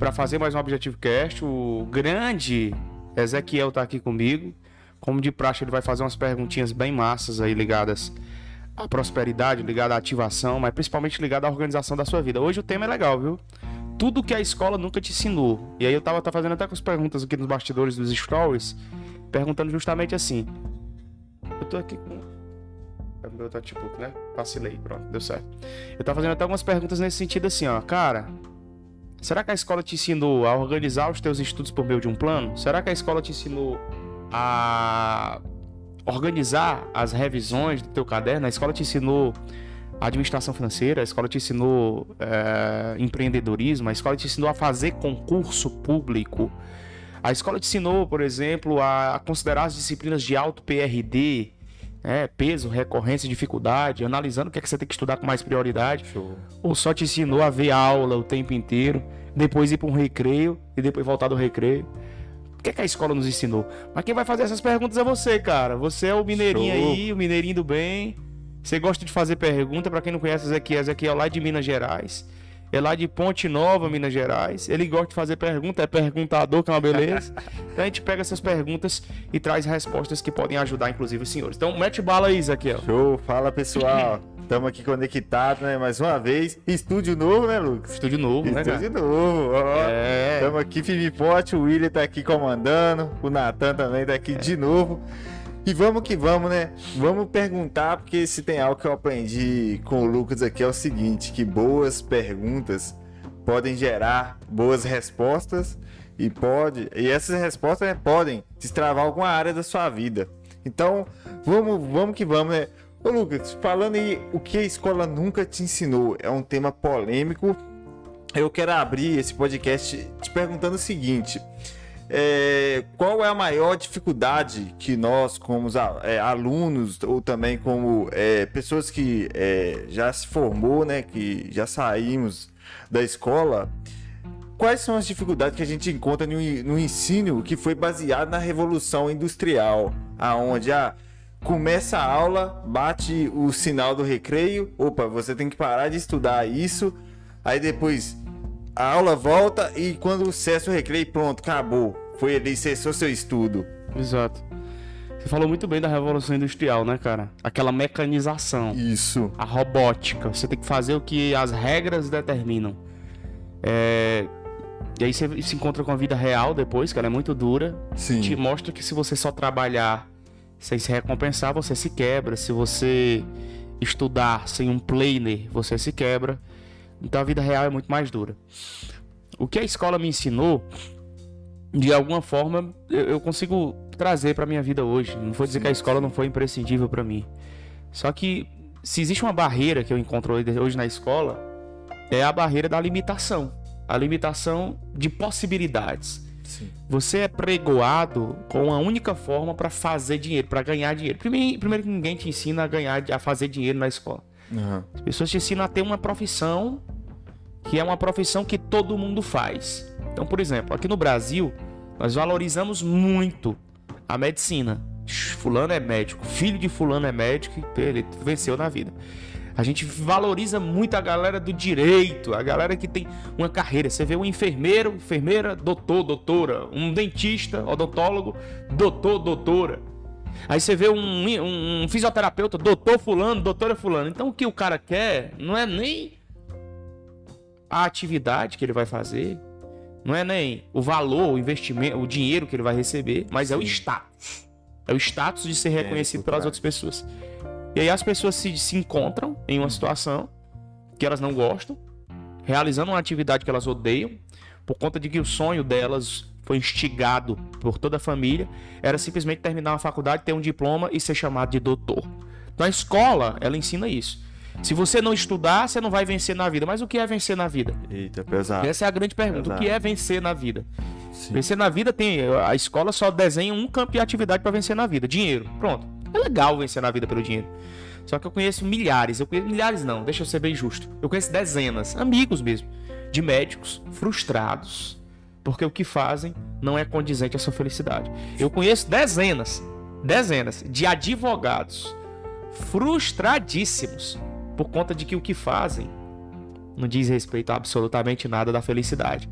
para fazer mais um Objetivo Cast. O grande Ezequiel tá aqui comigo. Como de praxe, ele vai fazer umas perguntinhas bem massas aí ligadas à prosperidade, ligada à ativação, mas principalmente ligada à organização da sua vida. Hoje o tema é legal, viu? Tudo que a escola nunca te ensinou. E aí eu tava tá fazendo até com as perguntas aqui nos bastidores dos stories, perguntando justamente assim. Eu tô aqui com é meu notebook, né? Vacilei, pronto, deu certo. Eu tava fazendo até algumas perguntas nesse sentido assim, ó. Cara, será que a escola te ensinou a organizar os teus estudos por meio de um plano? Será que a escola te ensinou a organizar as revisões do teu caderno? A escola te ensinou administração financeira, a escola te ensinou é, empreendedorismo, a escola te ensinou a fazer concurso público. A escola te ensinou, por exemplo, a considerar as disciplinas de alto PRD, é, peso, recorrência, dificuldade, analisando o que é que você tem que estudar com mais prioridade. Show. Ou só te ensinou a ver aula o tempo inteiro, depois ir para um recreio e depois voltar do recreio. O que, é que a escola nos ensinou? Mas quem vai fazer essas perguntas é você, cara. Você é o mineirinho Show. aí, o mineirinho do bem. Você gosta de fazer pergunta, para quem não conhece Ezequiel, Ezequiel é lá de Minas Gerais é lá de Ponte Nova, Minas Gerais. Ele gosta de fazer pergunta, é perguntador, que é uma beleza. então a gente pega essas perguntas e traz respostas que podem ajudar, inclusive, os senhores. Então, mete bala aí, Zaquiel. Show, fala pessoal. Estamos aqui conectados, né? Mais uma vez. Estúdio novo, né, Lucas? Estúdio novo, né, Estúdio novo. Estamos é. aqui, Felipe Pote, o William tá aqui comandando, o Natan também tá aqui é. de novo. E vamos que vamos, né? Vamos perguntar, porque se tem algo que eu aprendi com o Lucas aqui é o seguinte: que boas perguntas podem gerar boas respostas e pode e essas respostas né, podem destravar alguma área da sua vida. Então, vamos, vamos que vamos, né? Ô Lucas, falando aí o que a escola nunca te ensinou, é um tema polêmico. Eu quero abrir esse podcast te perguntando o seguinte: é, qual é a maior dificuldade que nós, como é, alunos, ou também como é, pessoas que é, já se formou, né, que já saímos da escola, quais são as dificuldades que a gente encontra no, no ensino que foi baseado na Revolução Industrial, aonde a ah, começa a aula, bate o sinal do recreio, opa, você tem que parar de estudar isso, aí depois a aula volta e quando cessa o recreio, pronto, acabou. Foi ali, cessou seu estudo. Exato. Você falou muito bem da Revolução Industrial, né, cara? Aquela mecanização. Isso. A robótica. Você tem que fazer o que as regras determinam. É... E aí você se encontra com a vida real depois, que ela é muito dura. Sim. Te mostra que se você só trabalhar sem se recompensar, você se quebra. Se você estudar sem um planner, você se quebra. Então a vida real é muito mais dura. O que a escola me ensinou, de alguma forma, eu, consigo trazer para minha vida hoje. Não vou dizer que a escola não foi imprescindível para mim. Só que se existe uma barreira que eu encontro hoje na escola, é a barreira da limitação. A limitação de possibilidades. Sim. Você é pregoado com a única forma para fazer dinheiro, para ganhar dinheiro. Primeiro, primeiro que ninguém te ensina a ganhar, a fazer dinheiro na escola. Uhum. As pessoas te ensinam a ter uma profissão que é uma profissão que todo mundo faz. Então, por exemplo, aqui no Brasil, nós valorizamos muito a medicina. Fulano é médico, filho de fulano é médico, ele venceu na vida. A gente valoriza muito a galera do direito, a galera que tem uma carreira. Você vê um enfermeiro, enfermeira, doutor, doutora, um dentista, odontólogo, doutor, doutora. Aí você vê um, um, um fisioterapeuta, doutor fulano, doutora fulano. Então o que o cara quer não é nem a atividade que ele vai fazer, não é nem o valor, o investimento, o dinheiro que ele vai receber, mas Sim. é o status. É o status de ser é, reconhecido é, pelas outras pessoas. E aí as pessoas se, se encontram em uma situação que elas não gostam, realizando uma atividade que elas odeiam, por conta de que o sonho delas foi instigado por toda a família, era simplesmente terminar uma faculdade, ter um diploma e ser chamado de doutor. Então a escola, ela ensina isso. Se você não estudar, você não vai vencer na vida. Mas o que é vencer na vida? Eita, pesado. Essa é a grande pergunta. Pesado. O que é vencer na vida? Sim. Vencer na vida tem. A escola só desenha um campo de atividade para vencer na vida: dinheiro. Pronto. É legal vencer na vida pelo dinheiro. Só que eu conheço milhares. Eu conheço milhares, não. Deixa eu ser bem justo. Eu conheço dezenas, amigos mesmo, de médicos frustrados porque o que fazem não é condizente à sua felicidade. Eu conheço dezenas, dezenas de advogados frustradíssimos por conta de que o que fazem não diz respeito a absolutamente nada da felicidade.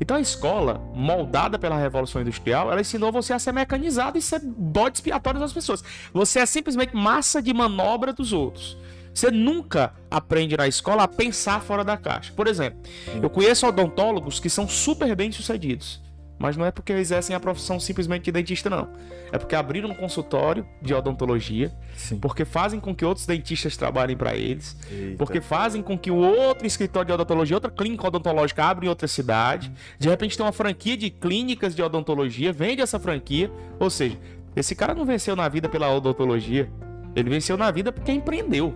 Então a escola, moldada pela Revolução Industrial, ela ensinou você a ser mecanizado e ser bode expiatório das pessoas. Você é simplesmente massa de manobra dos outros. Você nunca aprende na escola a pensar fora da caixa. Por exemplo, eu conheço odontólogos que são super bem sucedidos. Mas não é porque exercem a profissão simplesmente de dentista, não. É porque abriram um consultório de odontologia, Sim. porque fazem com que outros dentistas trabalhem para eles, Eita. porque fazem com que o outro escritório de odontologia, outra clínica odontológica abra em outra cidade. De repente tem uma franquia de clínicas de odontologia, vende essa franquia. Ou seja, esse cara não venceu na vida pela odontologia, ele venceu na vida porque empreendeu.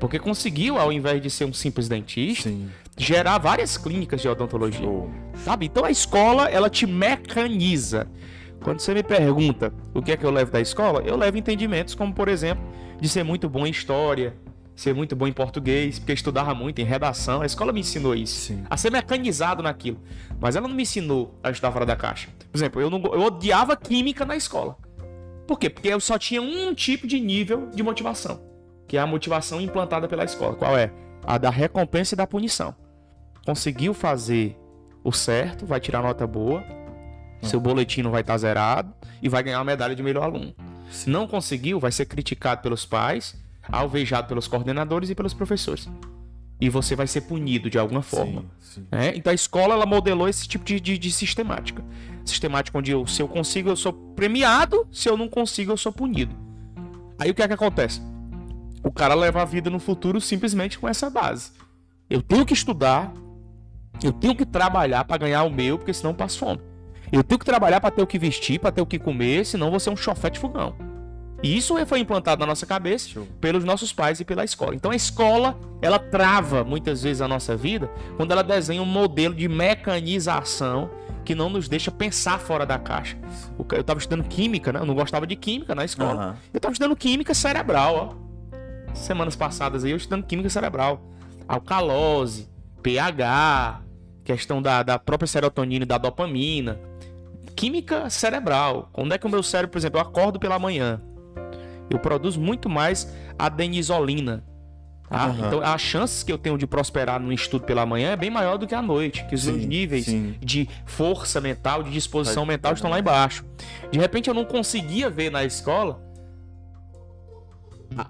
Porque conseguiu, ao invés de ser um simples dentista, Sim. gerar várias clínicas de odontologia. Oh. Sabe? Então a escola, ela te mecaniza. Quando você me pergunta o que é que eu levo da escola, eu levo entendimentos como, por exemplo, de ser muito bom em história, ser muito bom em português, porque eu estudava muito em redação. A escola me ensinou isso, Sim. a ser mecanizado naquilo. Mas ela não me ensinou a estudar fora da caixa. Por exemplo, eu, não, eu odiava química na escola. Por quê? Porque eu só tinha um tipo de nível de motivação que é a motivação implantada pela escola. Qual é? A da recompensa e da punição. Conseguiu fazer o certo, vai tirar nota boa, seu boletim não vai estar zerado e vai ganhar a medalha de melhor aluno. Se não conseguiu, vai ser criticado pelos pais, alvejado pelos coordenadores e pelos professores. E você vai ser punido de alguma forma. Sim, sim. É? Então a escola ela modelou esse tipo de, de, de sistemática. Sistemática onde eu, se eu consigo, eu sou premiado, se eu não consigo, eu sou punido. Aí o que é que acontece? O cara leva a vida no futuro simplesmente com essa base. Eu tenho que estudar, eu tenho que trabalhar para ganhar o meu, porque senão eu passo fome. Eu tenho que trabalhar para ter o que vestir, para ter o que comer, senão vou ser um chofete fogão. E isso foi implantado na nossa cabeça pelos nossos pais e pela escola. Então a escola, ela trava muitas vezes a nossa vida quando ela desenha um modelo de mecanização que não nos deixa pensar fora da caixa. Eu estava estudando química, né? Eu não gostava de química na escola. Uhum. Eu estava estudando química cerebral, ó semanas passadas aí eu estudando química cerebral. Alcalose, pH, questão da, da própria serotonina e da dopamina. Química cerebral. Quando é que o meu cérebro, por exemplo, eu acordo pela manhã, eu produzo muito mais adenisolina. Tá? Uhum. Então, as chances que eu tenho de prosperar no estudo pela manhã é bem maior do que à noite, que os sim, meus níveis sim. de força mental, de disposição mental estão lá embaixo. De repente, eu não conseguia ver na escola a,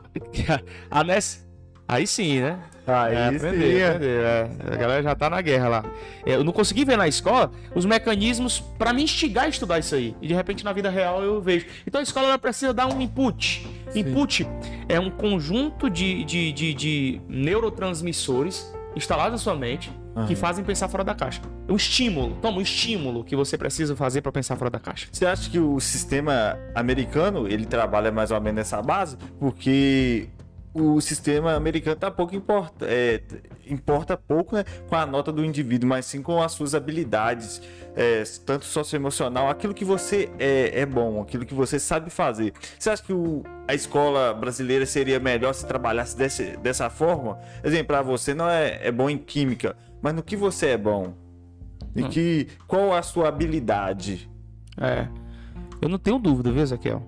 a Ness. Aí sim, né? Aí é, aprender, sim. Aprender, é. A galera já tá na guerra lá. É, eu não consegui ver na escola os mecanismos para me instigar a estudar isso aí. E de repente na vida real eu vejo. Então a escola precisa dar um input. Sim. Input é um conjunto de, de, de, de neurotransmissores instalados na sua mente uhum. que fazem pensar fora da caixa. É um estímulo, toma um estímulo que você precisa fazer para pensar fora da caixa. Você acha que o sistema americano ele trabalha mais ou menos nessa base? Porque o sistema americano tá pouco importa, é, importa pouco né, com a nota do indivíduo, mas sim com as suas habilidades, é, tanto socioemocional, aquilo que você é, é, bom, aquilo que você sabe fazer. Você acha que o, a escola brasileira seria melhor se trabalhasse desse, dessa forma? Exemplo, para você não é, é bom em química, mas no que você é bom? E hum. que, qual a sua habilidade? É, eu não tenho dúvida, viu, Ezequiel?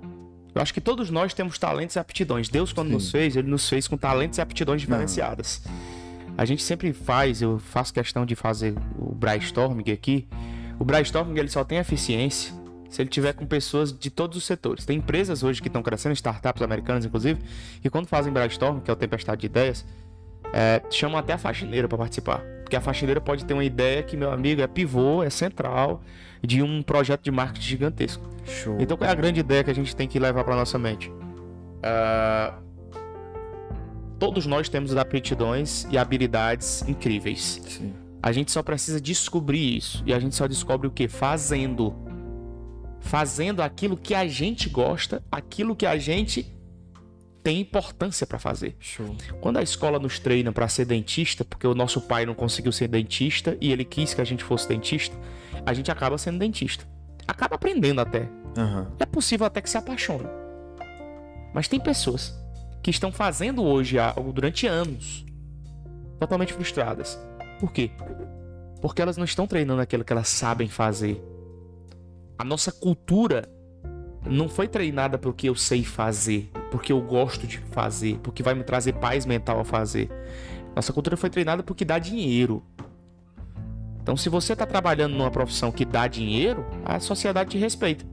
Eu acho que todos nós temos talentos e aptidões. Deus, quando Sim. nos fez, ele nos fez com talentos e aptidões diferenciadas. Não. A gente sempre faz, eu faço questão de fazer o brainstorming aqui. O brainstorming ele só tem eficiência se ele tiver com pessoas de todos os setores. Tem empresas hoje que estão crescendo, startups americanas inclusive, que quando fazem brainstorming, que é o tempestade de ideias, é, chamam até a faxineira para participar. Porque a faxineira pode ter uma ideia que, meu amigo, é pivô, é central de um projeto de marketing gigantesco. Show. Então, qual é a grande ideia que a gente tem que levar para nossa mente? Uh, todos nós temos aptidões e habilidades incríveis. Sim. A gente só precisa descobrir isso. E a gente só descobre o que? Fazendo. Fazendo aquilo que a gente gosta, aquilo que a gente tem importância para fazer. Show. Quando a escola nos treina para ser dentista, porque o nosso pai não conseguiu ser dentista e ele quis que a gente fosse dentista, a gente acaba sendo dentista. Acaba aprendendo até. Uhum. É possível até que se apaixone. Mas tem pessoas que estão fazendo hoje algo durante anos, totalmente frustradas. Por quê? Porque elas não estão treinando aquilo que elas sabem fazer. A nossa cultura não foi treinada o que eu sei fazer, porque eu gosto de fazer, porque vai me trazer paz mental a fazer. Nossa cultura foi treinada porque dá dinheiro. Então, se você está trabalhando numa profissão que dá dinheiro, a sociedade te respeita.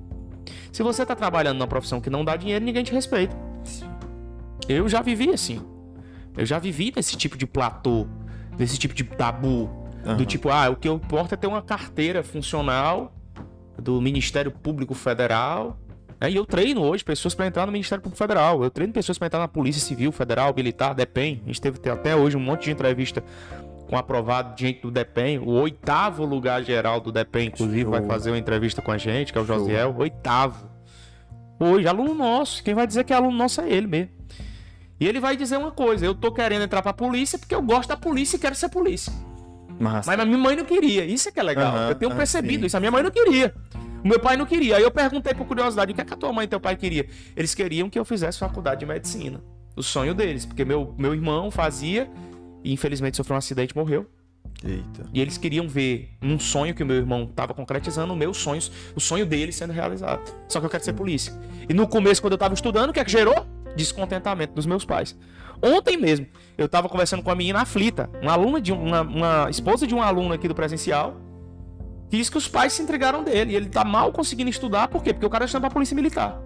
Se você está trabalhando numa profissão que não dá dinheiro, ninguém te respeita. Eu já vivi assim. Eu já vivi nesse tipo de platô, nesse tipo de tabu. Uhum. Do tipo, ah, o que importa é ter uma carteira funcional do Ministério Público Federal. Né? E eu treino hoje pessoas para entrar no Ministério Público Federal. Eu treino pessoas para entrar na Polícia Civil, Federal, Militar, DEPEN. A gente teve até hoje um monte de entrevista com aprovado gente do DEPEN. O oitavo lugar geral do DEPEN, inclusive, Show. vai fazer uma entrevista com a gente, que é o Josiel. Oitavo. Hoje, aluno nosso. Quem vai dizer que é aluno nosso é ele mesmo. E ele vai dizer uma coisa: eu tô querendo entrar pra polícia porque eu gosto da polícia e quero ser polícia. Mas a minha mãe não queria. Isso é que é legal. Uhum, eu tenho percebido isso. A minha mãe não queria. O meu pai não queria. Aí eu perguntei por curiosidade: o que, é que a tua mãe e teu pai queria? Eles queriam que eu fizesse faculdade de medicina. O sonho deles. Porque meu, meu irmão fazia e infelizmente sofreu um acidente e morreu. Eita. E eles queriam ver um sonho que o meu irmão estava concretizando, o meu sonho, o sonho dele sendo realizado. Só que eu quero ser polícia. E no começo, quando eu estava estudando, o que é que gerou? Descontentamento dos meus pais. Ontem mesmo, eu estava conversando com a menina aflita, uma aluna de uma, uma esposa de um aluno aqui do presencial, que disse que os pais se entregaram dele. E ele tá mal conseguindo estudar, por quê? Porque o cara está pra polícia militar.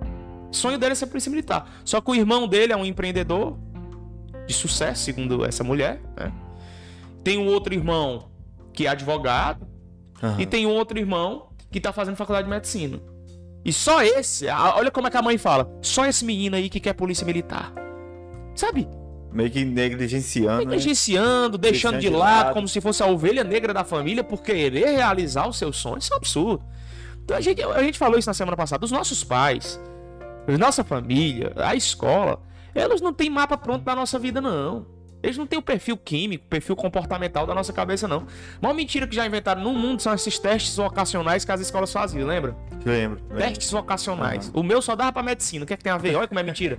O sonho dele é ser polícia militar. Só que o irmão dele é um empreendedor de sucesso, segundo essa mulher, né? Tem um outro irmão que é advogado. Uhum. E tem um outro irmão que tá fazendo faculdade de medicina. E só esse, olha como é que a mãe fala. Só esse menino aí que quer polícia militar. Sabe? Meio que negligenciando. Né? Negligenciando, né? deixando de, lado, lado, como se fosse a ovelha negra da família por querer realizar os seus sonhos. Isso é um absurdo. Então a gente, a gente falou isso na semana passada. Os nossos pais, nossa família, a escola, elas não têm mapa pronto da nossa vida, não. Eles não têm o perfil químico, o perfil comportamental da nossa cabeça, não. Uma mentira que já inventaram no mundo são esses testes vocacionais que as escolas faziam, lembra? Lembro. lembro. Testes vocacionais. Uhum. O meu só dava pra medicina. O que é que tem a ver? Olha como é mentira.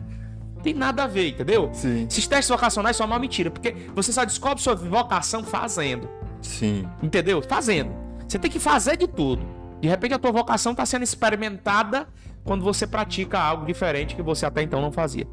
Tem nada a ver, entendeu? Sim. Esses testes vocacionais são uma mentira, porque você só descobre sua vocação fazendo. Sim. Entendeu? Fazendo. Você tem que fazer de tudo. De repente a tua vocação está sendo experimentada quando você pratica algo diferente que você até então não fazia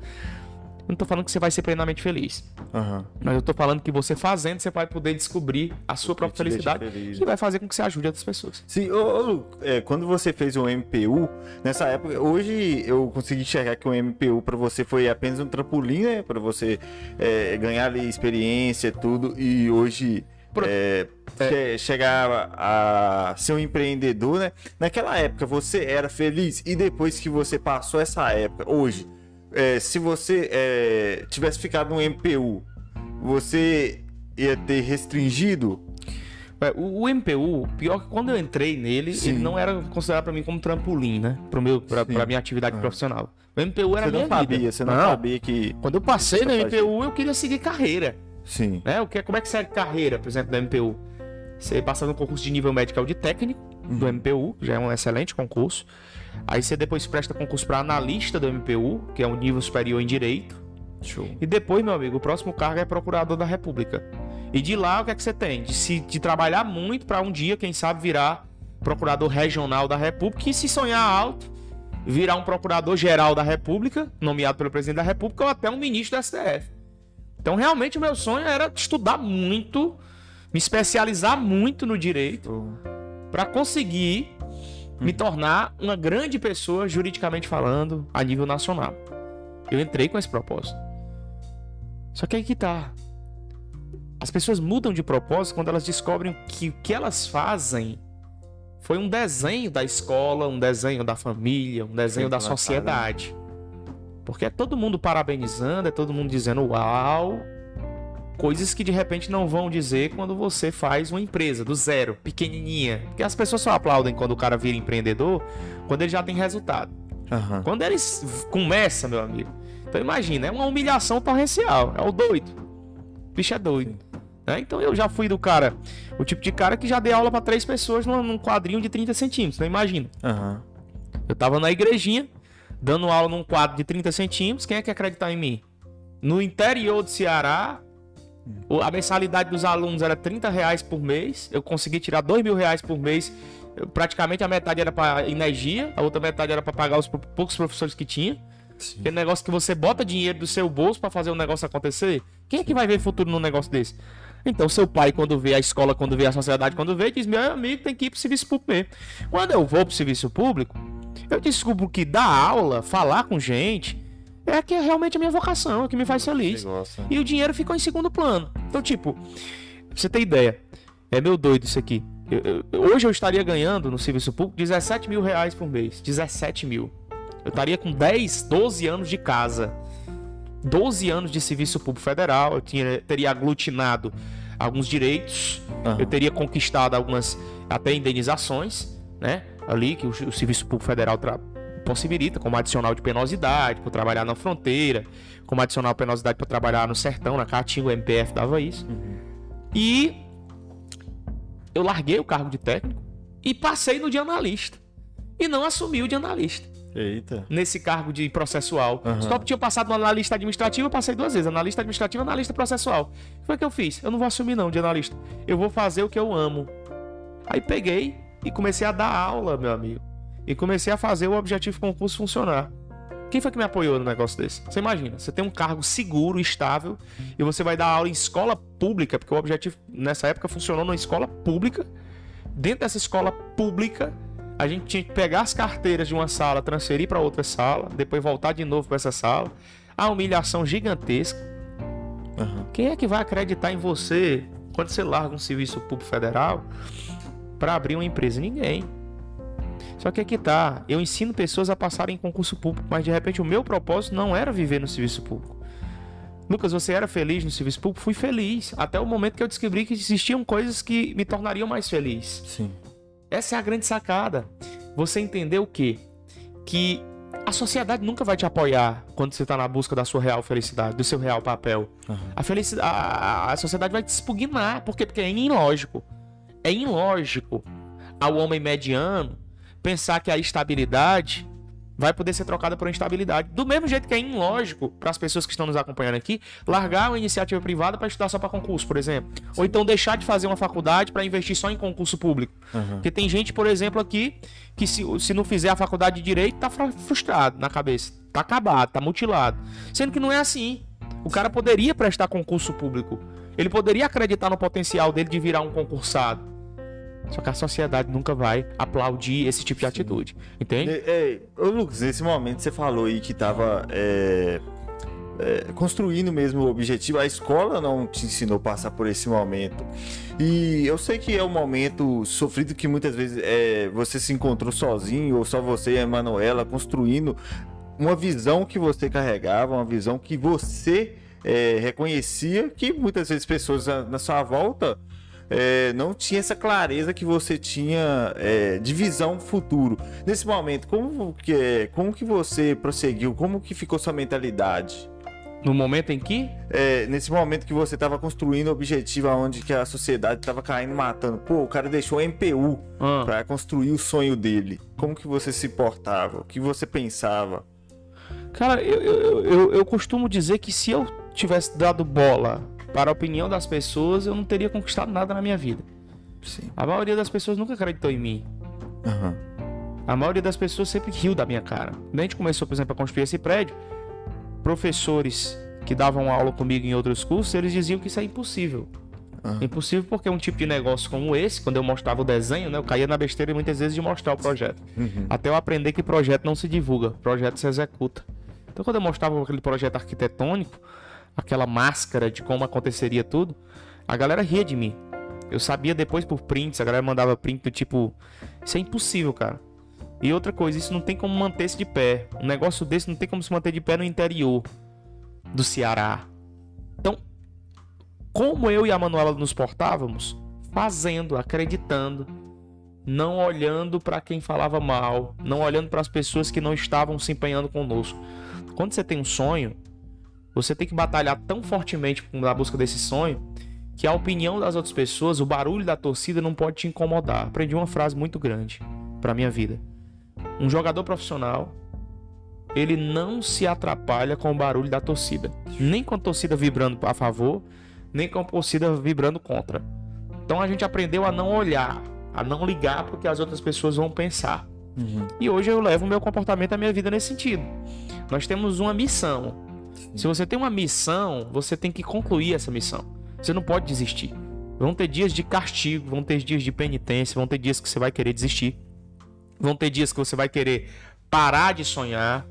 não tô falando que você vai ser plenamente feliz. Uhum. Mas eu tô falando que você fazendo, você vai poder descobrir a sua própria felicidade e vai fazer com que você ajude outras pessoas. Sim, ô, ô, é, quando você fez o MPU, nessa época, hoje eu consegui enxergar que o MPU para você foi apenas um trampolim, né? Pra você é, ganhar ali experiência, tudo, e hoje. Pro... É, é. chegar a ser um empreendedor, né? Naquela época você era feliz e depois que você passou essa época, hoje, é, se você é, tivesse ficado no MPU, você ia ter restringido? É, o, o, MPU, pior que quando eu entrei nele, Sim. ele não era considerado para mim como trampolim, né? Pro meu, pra, pra minha atividade ah. profissional. O MPU era você minha não sabia, vida. Você não, não, sabia que. Quando eu passei no MPU, eu queria seguir carreira. Sim. Né? O que, como é que segue carreira, por exemplo, do MPU? Você passa no concurso de nível médico de técnico uhum. do MPU, já é um excelente concurso. Aí você depois presta concurso para analista do MPU, que é um nível superior em direito. Show. E depois, meu amigo, o próximo cargo é procurador da República. E de lá, o que é que você tem? De, se, de trabalhar muito para um dia, quem sabe, virar procurador regional da República e se sonhar alto, virar um procurador geral da República, nomeado pelo presidente da República, ou até um ministro do STF. Então, realmente, o meu sonho era estudar muito, me especializar muito no direito, para conseguir me tornar uma grande pessoa, juridicamente falando, a nível nacional. Eu entrei com esse propósito. Só que aí que tá. As pessoas mudam de propósito quando elas descobrem que o que elas fazem foi um desenho da escola, um desenho da família, um desenho da sociedade. Porque é todo mundo parabenizando, é todo mundo dizendo uau, coisas que de repente não vão dizer quando você faz uma empresa do zero, pequenininha. Porque as pessoas só aplaudem quando o cara vira empreendedor, quando ele já tem resultado. Uhum. Quando eles começam, meu amigo. Então imagina, é uma humilhação torrencial. É o doido. O bicho é doido. Né? Então eu já fui do cara, o tipo de cara que já dei aula para três pessoas num quadrinho de 30 centímetros, não imagina. Uhum. Eu tava na igrejinha, dando aula num quadro de 30 centímetros. Quem é que acreditar em mim? No interior do Ceará, a mensalidade dos alunos era 30 reais por mês. Eu consegui tirar 2 mil reais por mês. Eu, praticamente a metade era para energia, a outra metade era para pagar os poucos professores que tinha. Sim. Aquele negócio que você bota dinheiro do seu bolso para fazer o um negócio acontecer. Quem é que vai ver futuro num negócio desse? Então, seu pai, quando vê a escola, quando vê a sociedade, quando vê, diz: Meu amigo tem que ir pro serviço público mesmo. Quando eu vou pro serviço público, eu descubro que dar aula, falar com gente, é que é realmente a minha vocação, é o que me faz feliz. E o dinheiro ficou em segundo plano. Então, tipo, pra você ter ideia, é meu doido isso aqui. Eu, eu, hoje eu estaria ganhando no serviço público 17 mil reais por mês. 17 mil. Eu estaria com 10, 12 anos de casa. 12 anos de serviço público federal, eu tinha, teria aglutinado alguns direitos, uhum. eu teria conquistado algumas até indenizações, né? Ali que o, o serviço público federal possibilita, como adicional de penosidade para trabalhar na fronteira, como adicional de penosidade para trabalhar no sertão, na Caatinga, o MPF dava isso. Uhum. E eu larguei o cargo de técnico e passei no de analista. E não assumi o de analista. Eita. Nesse cargo de processual. Uhum. Só tinha passado no analista administrativo, eu passei duas vezes. Analista administrativo, analista processual. O que foi que eu fiz? Eu não vou assumir não de analista. Eu vou fazer o que eu amo. Aí peguei e comecei a dar aula, meu amigo. E comecei a fazer o objetivo concurso funcionar. Quem foi que me apoiou no negócio desse? Você imagina, você tem um cargo seguro, estável, e você vai dar aula em escola pública, porque o objetivo nessa época funcionou numa escola pública. Dentro dessa escola pública, a gente tinha que pegar as carteiras de uma sala, transferir para outra sala, depois voltar de novo para essa sala. A humilhação gigantesca. Uhum. Quem é que vai acreditar em você quando você larga um serviço público federal para abrir uma empresa? Ninguém. Só que aqui tá, eu ensino pessoas a passarem em concurso público, mas de repente o meu propósito não era viver no serviço público. Lucas, você era feliz no serviço público? Fui feliz, até o momento que eu descobri que existiam coisas que me tornariam mais feliz. Sim. Essa é a grande sacada. Você entender o quê? Que a sociedade nunca vai te apoiar quando você está na busca da sua real felicidade, do seu real papel. Uhum. A, felicidade, a, a, sociedade vai te expugnar. Por quê? Porque é ilógico. É ilógico ao homem mediano pensar que a estabilidade vai poder ser trocada por instabilidade. Do mesmo jeito que é ilógico para as pessoas que estão nos acompanhando aqui, largar uma iniciativa privada para estudar só para concurso, por exemplo. Sim. Ou então deixar de fazer uma faculdade para investir só em concurso público. Uhum. Porque tem gente, por exemplo, aqui, que se, se não fizer a faculdade de direito, tá frustrado na cabeça. Tá acabado, tá mutilado. Sendo que não é assim. O cara poderia prestar concurso público. Ele poderia acreditar no potencial dele de virar um concursado. Só que a sociedade nunca vai aplaudir esse tipo de atitude. Entende? É, ô Lucas, nesse momento você falou aí que tava é, é, construindo mesmo o objetivo. A escola não te ensinou a passar por esse momento. E eu sei que é um momento sofrido que muitas vezes é, você se encontrou sozinho, ou só você e a Emanuela construindo uma visão que você carregava, uma visão que você é, reconhecia que muitas vezes pessoas na sua volta é, não tinha essa clareza que você tinha é, de visão futuro. Nesse momento, como que, é, como que você prosseguiu? Como que ficou sua mentalidade? No momento em que? É, nesse momento que você estava construindo o objetivo onde que a sociedade estava caindo matando. Pô, o cara deixou o MPU ah. para construir o sonho dele. Como que você se portava? O que você pensava? Cara, eu, eu, eu, eu costumo dizer que se eu tivesse dado bola para a opinião das pessoas, eu não teria conquistado nada na minha vida. Sim. A maioria das pessoas nunca acreditou em mim. Uhum. A maioria das pessoas sempre riu da minha cara. Quando a gente começou, por exemplo, a construir esse prédio, professores que davam aula comigo em outros cursos, eles diziam que isso é impossível. Uhum. Impossível porque um tipo de negócio como esse, quando eu mostrava o desenho, né, eu caía na besteira muitas vezes de mostrar o projeto. Uhum. Até eu aprender que projeto não se divulga, projeto se executa. Então, quando eu mostrava aquele projeto arquitetônico, aquela máscara de como aconteceria tudo, a galera ria de mim. Eu sabia depois por prints, a galera mandava print do tipo, isso é impossível, cara. E outra coisa, isso não tem como manter-se de pé. Um negócio desse não tem como se manter de pé no interior do Ceará. Então, como eu e a Manuela nos portávamos? Fazendo, acreditando, não olhando para quem falava mal, não olhando para as pessoas que não estavam se empenhando conosco. Quando você tem um sonho, você tem que batalhar tão fortemente na busca desse sonho que a opinião das outras pessoas, o barulho da torcida não pode te incomodar. Aprendi uma frase muito grande para minha vida. Um jogador profissional, ele não se atrapalha com o barulho da torcida, nem com a torcida vibrando a favor, nem com a torcida vibrando contra. Então a gente aprendeu a não olhar, a não ligar porque as outras pessoas vão pensar. Uhum. E hoje eu levo o meu comportamento, a minha vida nesse sentido. Nós temos uma missão. Se você tem uma missão, você tem que concluir essa missão. Você não pode desistir. Vão ter dias de castigo, vão ter dias de penitência, vão ter dias que você vai querer desistir. Vão ter dias que você vai querer parar de sonhar.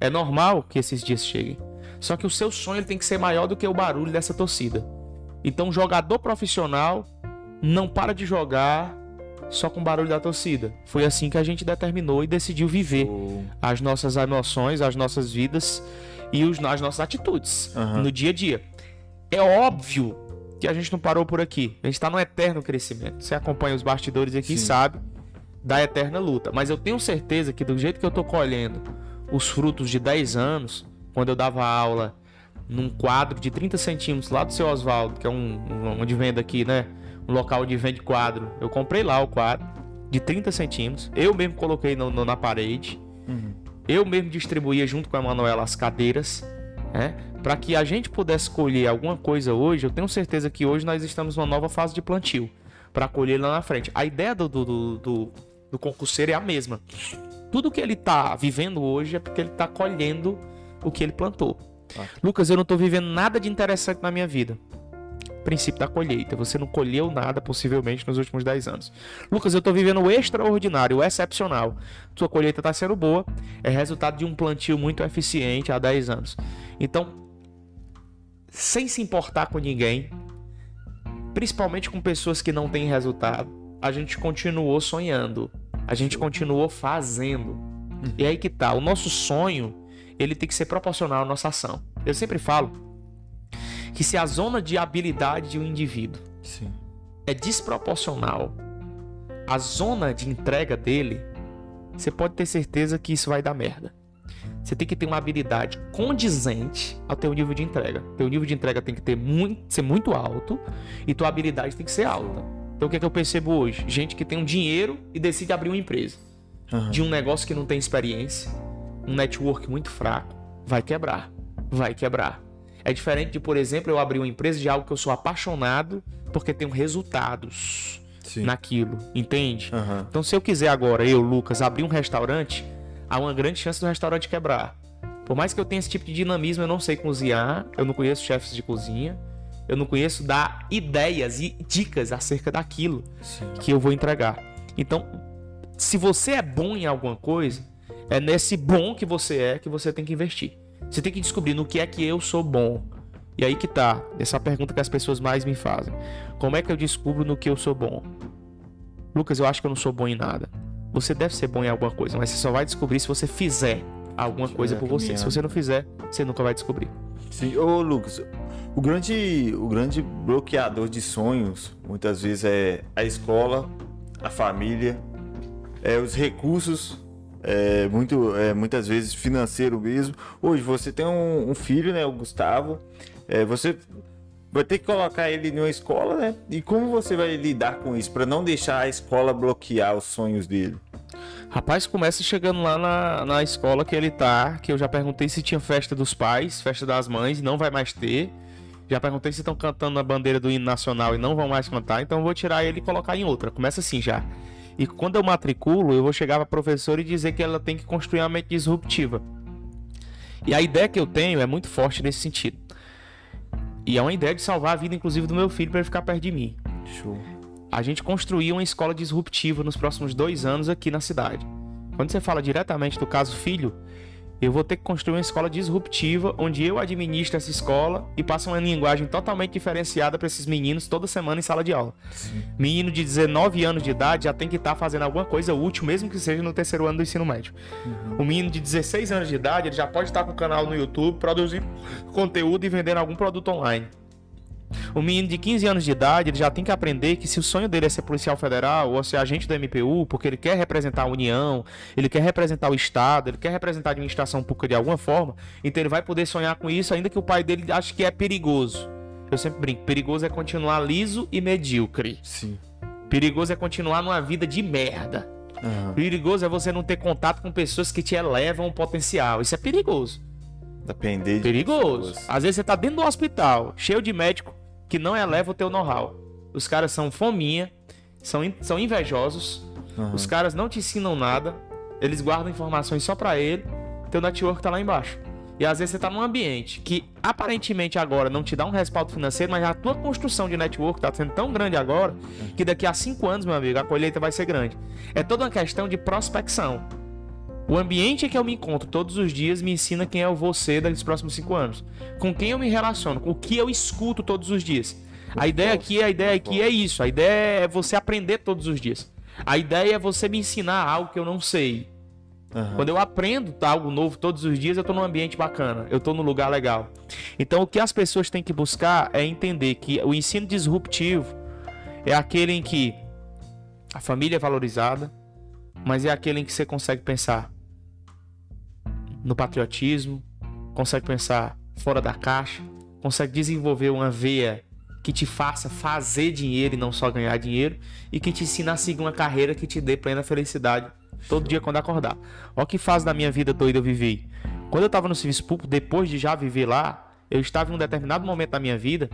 É normal que esses dias cheguem. Só que o seu sonho tem que ser maior do que o barulho dessa torcida. Então, jogador profissional não para de jogar só com o barulho da torcida. Foi assim que a gente determinou e decidiu viver oh. as nossas emoções, as nossas vidas e os, as nossas atitudes uhum. no dia a dia. É óbvio que a gente não parou por aqui. A gente está no eterno crescimento. Você acompanha os bastidores aqui Sim. sabe da eterna luta. Mas eu tenho certeza que do jeito que eu tô colhendo os frutos de 10 anos, quando eu dava aula num quadro de 30 centímetros lá do seu Oswaldo, que é um, um onde vende aqui, né? Um local de vende quadro. Eu comprei lá o quadro de 30 centímetros. Eu mesmo coloquei no, no, na parede. Uhum. Eu mesmo distribuía junto com a Manuela as cadeiras, né? Para que a gente pudesse colher alguma coisa hoje, eu tenho certeza que hoje nós estamos numa nova fase de plantio para colher lá na frente. A ideia do, do, do, do, concurseiro é a mesma. Tudo que ele está vivendo hoje é porque ele está colhendo o que ele plantou. Ah. Lucas, eu não estou vivendo nada de interessante na minha vida. Princípio da colheita. Você não colheu nada, possivelmente, nos últimos 10 anos. Lucas, eu estou vivendo o extraordinário, o excepcional. Sua colheita está sendo boa. É resultado de um plantio muito eficiente há 10 anos. Então, sem se importar com ninguém, principalmente com pessoas que não têm resultado, a gente continuou sonhando, a gente continuou fazendo. E aí que tá, o nosso sonho, ele tem que ser proporcional à nossa ação. Eu sempre falo que se a zona de habilidade de um indivíduo Sim. é desproporcional à zona de entrega dele, você pode ter certeza que isso vai dar merda. Você tem que ter uma habilidade condizente ao teu nível de entrega. Teu nível de entrega tem que ter muito, ser muito alto e tua habilidade tem que ser alta. Então o que é que eu percebo hoje? Gente que tem um dinheiro e decide abrir uma empresa. Uhum. De um negócio que não tem experiência, um network muito fraco, vai quebrar. Vai quebrar. É diferente de, por exemplo, eu abrir uma empresa de algo que eu sou apaixonado porque tenho resultados Sim. naquilo, entende? Uhum. Então, se eu quiser agora, eu, Lucas, abrir um restaurante, há uma grande chance do restaurante quebrar. Por mais que eu tenha esse tipo de dinamismo, eu não sei cozinhar, eu não conheço chefes de cozinha, eu não conheço dar ideias e dicas acerca daquilo Sim. que eu vou entregar. Então, se você é bom em alguma coisa, é nesse bom que você é que você tem que investir. Você tem que descobrir no que é que eu sou bom. E aí que tá, essa pergunta que as pessoas mais me fazem. Como é que eu descubro no que eu sou bom? Lucas, eu acho que eu não sou bom em nada. Você deve ser bom em alguma coisa, mas você só vai descobrir se você fizer alguma coisa por você. Se você não fizer, você nunca vai descobrir. Sim, ô Lucas, o grande, o grande bloqueador de sonhos muitas vezes é a escola, a família, é os recursos, é, muito, é, muitas vezes financeiro mesmo. Hoje você tem um, um filho, né, o Gustavo, é, você vai ter que colocar ele em uma escola, né? E como você vai lidar com isso para não deixar a escola bloquear os sonhos dele? Rapaz, começa chegando lá na, na escola que ele tá, que eu já perguntei se tinha festa dos pais, festa das mães, não vai mais ter. Já perguntei se estão cantando a bandeira do hino nacional e não vão mais cantar, então vou tirar ele e colocar em outra. Começa assim já. E quando eu matriculo, eu vou chegar para a professora e dizer que ela tem que construir uma mente disruptiva. E a ideia que eu tenho é muito forte nesse sentido. E é uma ideia de salvar a vida, inclusive, do meu filho para ele ficar perto de mim. Show. A gente construiu uma escola disruptiva nos próximos dois anos aqui na cidade. Quando você fala diretamente do caso filho, eu vou ter que construir uma escola disruptiva onde eu administro essa escola e passo uma linguagem totalmente diferenciada para esses meninos toda semana em sala de aula. Sim. Menino de 19 anos de idade já tem que estar tá fazendo alguma coisa útil, mesmo que seja no terceiro ano do ensino médio. Uhum. O menino de 16 anos de idade ele já pode estar com o canal no YouTube produzindo conteúdo e vendendo algum produto online. O menino de 15 anos de idade, ele já tem que aprender que se o sonho dele é ser policial federal ou ser agente da MPU, porque ele quer representar a União, ele quer representar o Estado, ele quer representar a administração pública de alguma forma, então ele vai poder sonhar com isso, ainda que o pai dele ache que é perigoso. Eu sempre brinco, perigoso é continuar liso e medíocre. Sim. Perigoso é continuar numa vida de merda. Uhum. Perigoso é você não ter contato com pessoas que te elevam o potencial. Isso é perigoso. Depender de Perigoso. Pessoas. Às vezes você tá dentro do hospital, cheio de médico que não eleva o teu know-how. Os caras são fominha, são, são invejosos, uhum. os caras não te ensinam nada, Eles guardam informações só para ele, teu network tá lá embaixo. E às vezes você tá num ambiente que aparentemente agora não te dá um respaldo financeiro, mas a tua construção de network tá sendo tão grande agora que daqui a cinco anos, meu amigo, a colheita vai ser grande. É toda uma questão de prospecção. O ambiente em que eu me encontro todos os dias me ensina quem é o você dos próximos cinco anos. Com quem eu me relaciono, com o que eu escuto todos os dias. A ideia aqui, a ideia aqui é isso. A ideia é você aprender todos os dias. A ideia é você me ensinar algo que eu não sei. Uhum. Quando eu aprendo algo novo todos os dias, eu estou num ambiente bacana, eu estou num lugar legal. Então, o que as pessoas têm que buscar é entender que o ensino disruptivo é aquele em que a família é valorizada, mas é aquele em que você consegue pensar no patriotismo, consegue pensar fora da caixa, consegue desenvolver uma veia que te faça fazer dinheiro e não só ganhar dinheiro, e que te ensine a seguir uma carreira que te dê plena felicidade todo dia quando acordar. Olha que fase da minha vida doida eu vivi. Quando eu estava no serviço público, depois de já viver lá, eu estava em um determinado momento da minha vida,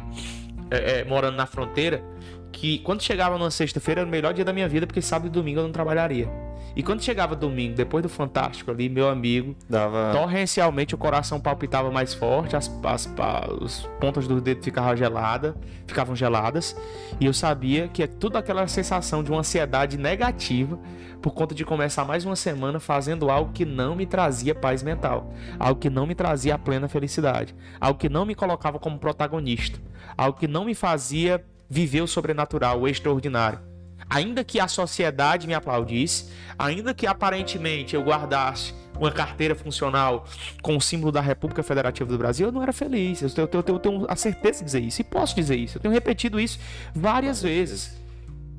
é, é, morando na fronteira, que quando chegava numa sexta-feira era o melhor dia da minha vida, porque sábado e domingo eu não trabalharia. E quando chegava domingo, depois do Fantástico ali, meu amigo, Dava... torrencialmente o coração palpitava mais forte, as, as, as pontas dos dedos ficavam geladas, ficavam geladas, e eu sabia que é tudo aquela sensação de uma ansiedade negativa por conta de começar mais uma semana fazendo algo que não me trazia paz mental, algo que não me trazia a plena felicidade, algo que não me colocava como protagonista, algo que não me fazia viver o sobrenatural, o extraordinário. Ainda que a sociedade me aplaudisse, ainda que aparentemente eu guardasse uma carteira funcional com o símbolo da República Federativa do Brasil, eu não era feliz. Eu tenho, eu tenho, eu tenho a certeza de dizer isso e posso dizer isso. Eu tenho repetido isso várias vezes.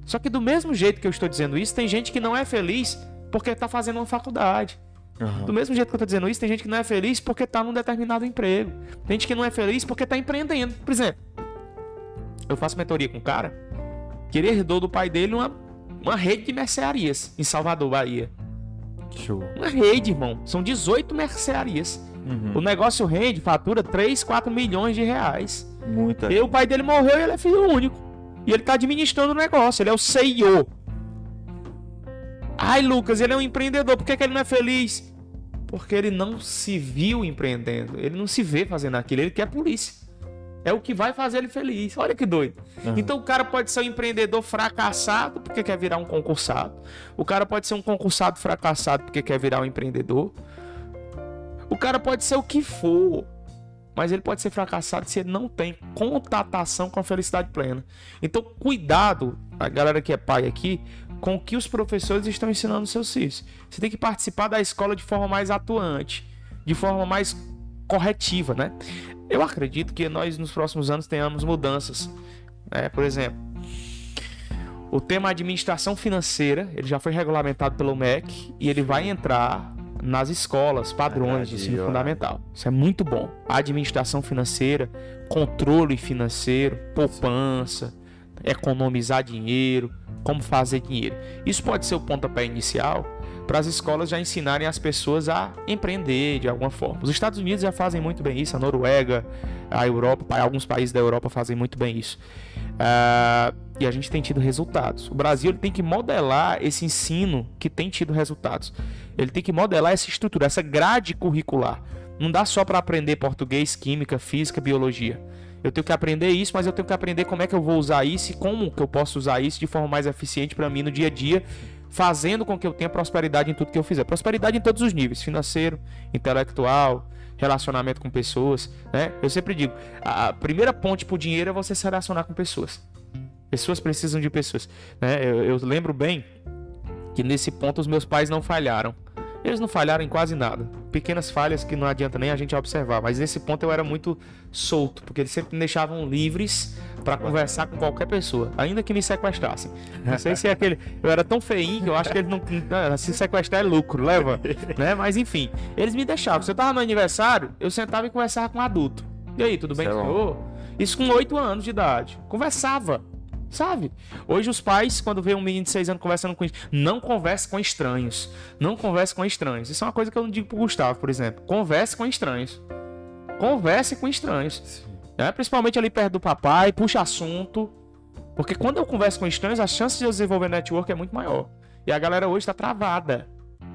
Só que do mesmo jeito que eu estou dizendo isso, tem gente que não é feliz porque está fazendo uma faculdade. Uhum. Do mesmo jeito que eu estou dizendo isso, tem gente que não é feliz porque está num determinado emprego. Tem gente que não é feliz porque está empreendendo. Por exemplo, eu faço mentoria com um cara que ele herdou do pai dele uma, uma rede de mercearias em Salvador, Bahia. Show. Uma rede, irmão. São 18 mercearias. Uhum. O negócio rende, fatura 3, 4 milhões de reais. Muita. E o pai dele morreu e ele é filho único. E ele tá administrando o negócio, ele é o CEO. Ai, Lucas, ele é um empreendedor, por que, que ele não é feliz? Porque ele não se viu empreendendo, ele não se vê fazendo aquilo, ele quer polícia. É o que vai fazer ele feliz. Olha que doido. Uhum. Então o cara pode ser um empreendedor fracassado porque quer virar um concursado. O cara pode ser um concursado fracassado porque quer virar um empreendedor. O cara pode ser o que for. Mas ele pode ser fracassado se ele não tem contatação com a felicidade plena. Então, cuidado, a galera que é pai aqui, com o que os professores estão ensinando seus filhos. Você tem que participar da escola de forma mais atuante, de forma mais corretiva, né? Eu acredito que nós nos próximos anos tenhamos mudanças. Né? Por exemplo, o tema administração financeira, ele já foi regulamentado pelo MEC e ele vai entrar nas escolas padrões de ensino fundamental. Isso é muito bom. Administração financeira, controle financeiro, poupança, economizar dinheiro, como fazer dinheiro. Isso pode ser o pontapé inicial para as escolas já ensinarem as pessoas a empreender de alguma forma. Os Estados Unidos já fazem muito bem isso, a Noruega, a Europa, alguns países da Europa fazem muito bem isso. Uh, e a gente tem tido resultados. O Brasil tem que modelar esse ensino que tem tido resultados. Ele tem que modelar essa estrutura, essa grade curricular. Não dá só para aprender português, química, física, biologia. Eu tenho que aprender isso, mas eu tenho que aprender como é que eu vou usar isso e como que eu posso usar isso de forma mais eficiente para mim no dia a dia fazendo com que eu tenha prosperidade em tudo que eu fizer. Prosperidade em todos os níveis: financeiro, intelectual, relacionamento com pessoas. Né? Eu sempre digo: a primeira ponte para o dinheiro é você se relacionar com pessoas. Pessoas precisam de pessoas. Né? Eu, eu lembro bem que nesse ponto os meus pais não falharam. Eles não falharam em quase nada. Pequenas falhas que não adianta nem a gente observar. Mas nesse ponto eu era muito solto, porque eles sempre me deixavam livres para conversar com qualquer pessoa, ainda que me sequestrassem. Não sei se é aquele. Eu era tão feinho que eu acho que eles não. Se sequestrar é lucro, leva. né? Mas enfim, eles me deixavam. Se eu tava no aniversário, eu sentava e conversava com um adulto. E aí, tudo bem, Isso senhor? É Isso com 8 anos de idade. Conversava. Sabe? Hoje os pais, quando vê um menino de 6 anos conversando com não converse com estranhos. Não converse com estranhos. Isso é uma coisa que eu não digo pro Gustavo, por exemplo. Converse com estranhos. Converse com estranhos. É, principalmente ali perto do papai, puxa assunto. Porque quando eu converso com estranhos, a chance de eu desenvolver network é muito maior. E a galera hoje tá travada.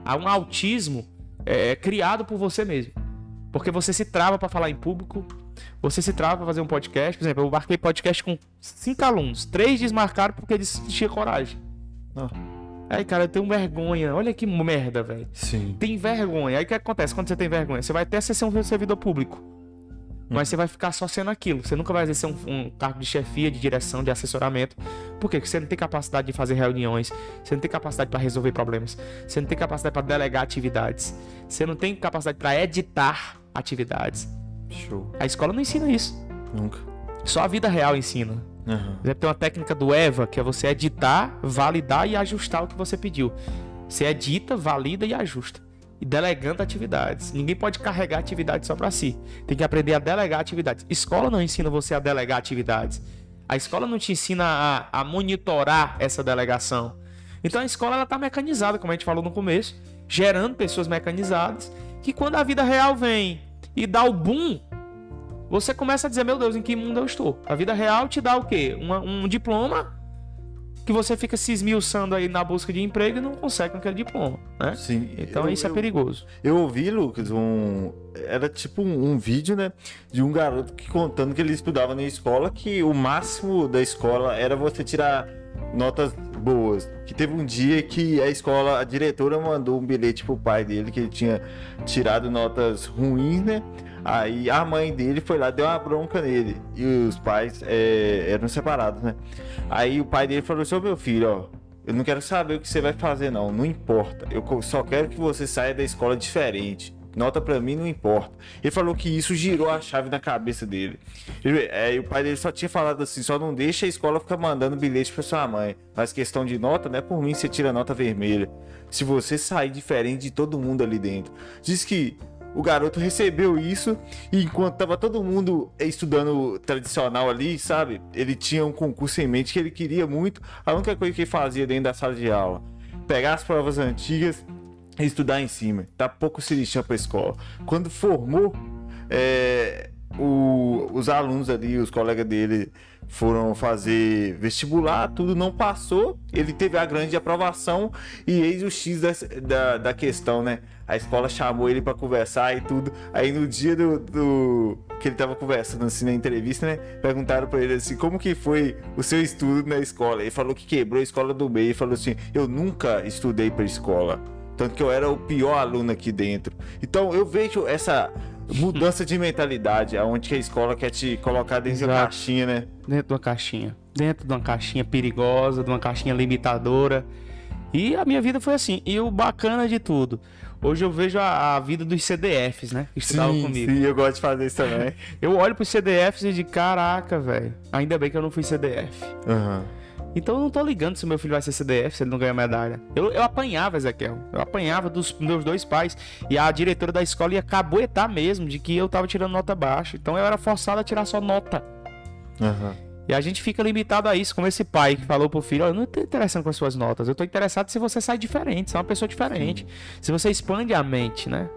a um autismo é, é criado por você mesmo. Porque você se trava para falar em público, você se trava para fazer um podcast. Por exemplo, eu marquei podcast com cinco alunos. Três desmarcaram porque eles tinham coragem. Aí, cara, eu tenho vergonha. Olha que merda, velho. Sim. Tem vergonha. Aí o que acontece quando você tem vergonha? Você vai até ser um servidor público. Mas você vai ficar só sendo aquilo. Você nunca vai exercer um, um cargo de chefia, de direção, de assessoramento. Por quê? Porque você não tem capacidade de fazer reuniões. Você não tem capacidade para resolver problemas. Você não tem capacidade para delegar atividades. Você não tem capacidade para editar atividades. Show. A escola não ensina isso. Nunca. Só a vida real ensina. Uhum. Tem uma técnica do EVA, que é você editar, validar e ajustar o que você pediu. Você edita, valida e ajusta. E delegando atividades. Ninguém pode carregar atividades só para si. Tem que aprender a delegar atividades. Escola não ensina você a delegar atividades. A escola não te ensina a, a monitorar essa delegação. Então a escola ela tá mecanizada, como a gente falou no começo, gerando pessoas mecanizadas que quando a vida real vem e dá o boom, você começa a dizer, meu Deus, em que mundo eu estou? A vida real te dá o quê? Um diploma que você fica se esmiuçando aí na busca de emprego e não consegue aquele diploma, né? Sim. Então eu, isso é perigoso. Eu ouvi, Lucas, um... Era tipo um, um, vídeo, né? De um garoto que contando que ele estudava na escola, que o máximo da escola era você tirar notas boas. Que teve um dia que a escola, a diretora mandou um bilhete pro pai dele que ele tinha tirado notas ruins, né? Aí a mãe dele foi lá, deu uma bronca nele. E os pais é, eram separados, né? Aí o pai dele falou assim: Ô meu filho, ó, eu não quero saber o que você vai fazer, não. Não importa. Eu só quero que você saia da escola diferente. Nota para mim não importa. Ele falou que isso girou a chave na cabeça dele. Ele, é, o pai dele só tinha falado assim: só não deixa a escola ficar mandando bilhete para sua mãe. Mas questão de nota, não é por mim você tira nota vermelha. Se você sair diferente de todo mundo ali dentro. Diz que o garoto recebeu isso e enquanto tava todo mundo estudando tradicional ali, sabe? Ele tinha um concurso em mente que ele queria muito. A única coisa que ele fazia dentro da sala de aula, pegar as provas antigas estudar em cima. Tá pouco se lixando pra escola. Quando formou, é, o, os alunos ali, os colegas dele, foram fazer vestibular, tudo não passou. Ele teve a grande aprovação e eis o X da, da, da questão, né? A escola chamou ele para conversar e tudo. Aí no dia do, do, que ele tava conversando assim na entrevista, né? Perguntaram para ele assim: como que foi o seu estudo na escola? Ele falou que quebrou a escola do meio falou assim: eu nunca estudei para escola. Tanto que eu era o pior aluno aqui dentro. Então eu vejo essa mudança de mentalidade, aonde a escola quer te colocar dentro Exato. de uma caixinha, né? Dentro de uma caixinha. Dentro de uma caixinha perigosa, de uma caixinha limitadora. E a minha vida foi assim. E o bacana de tudo. Hoje eu vejo a, a vida dos CDFs, né? Que estudavam sim, comigo. Sim, eu gosto de fazer isso também. eu olho pros CDFs e digo, caraca, velho. Ainda bem que eu não fui CDF. Aham. Uhum. Então eu não tô ligando se meu filho vai ser CDF, se ele não ganha medalha. Eu, eu apanhava, Ezequiel. Eu apanhava dos meus dois pais. E a diretora da escola ia caboetar mesmo de que eu tava tirando nota baixa. Então eu era forçado a tirar só nota. Uhum. E a gente fica limitado a isso, como esse pai que falou pro filho: oh, Eu não tô interessado com as suas notas, eu tô interessado se você sai diferente, se é uma pessoa diferente, Sim. se você expande a mente, né?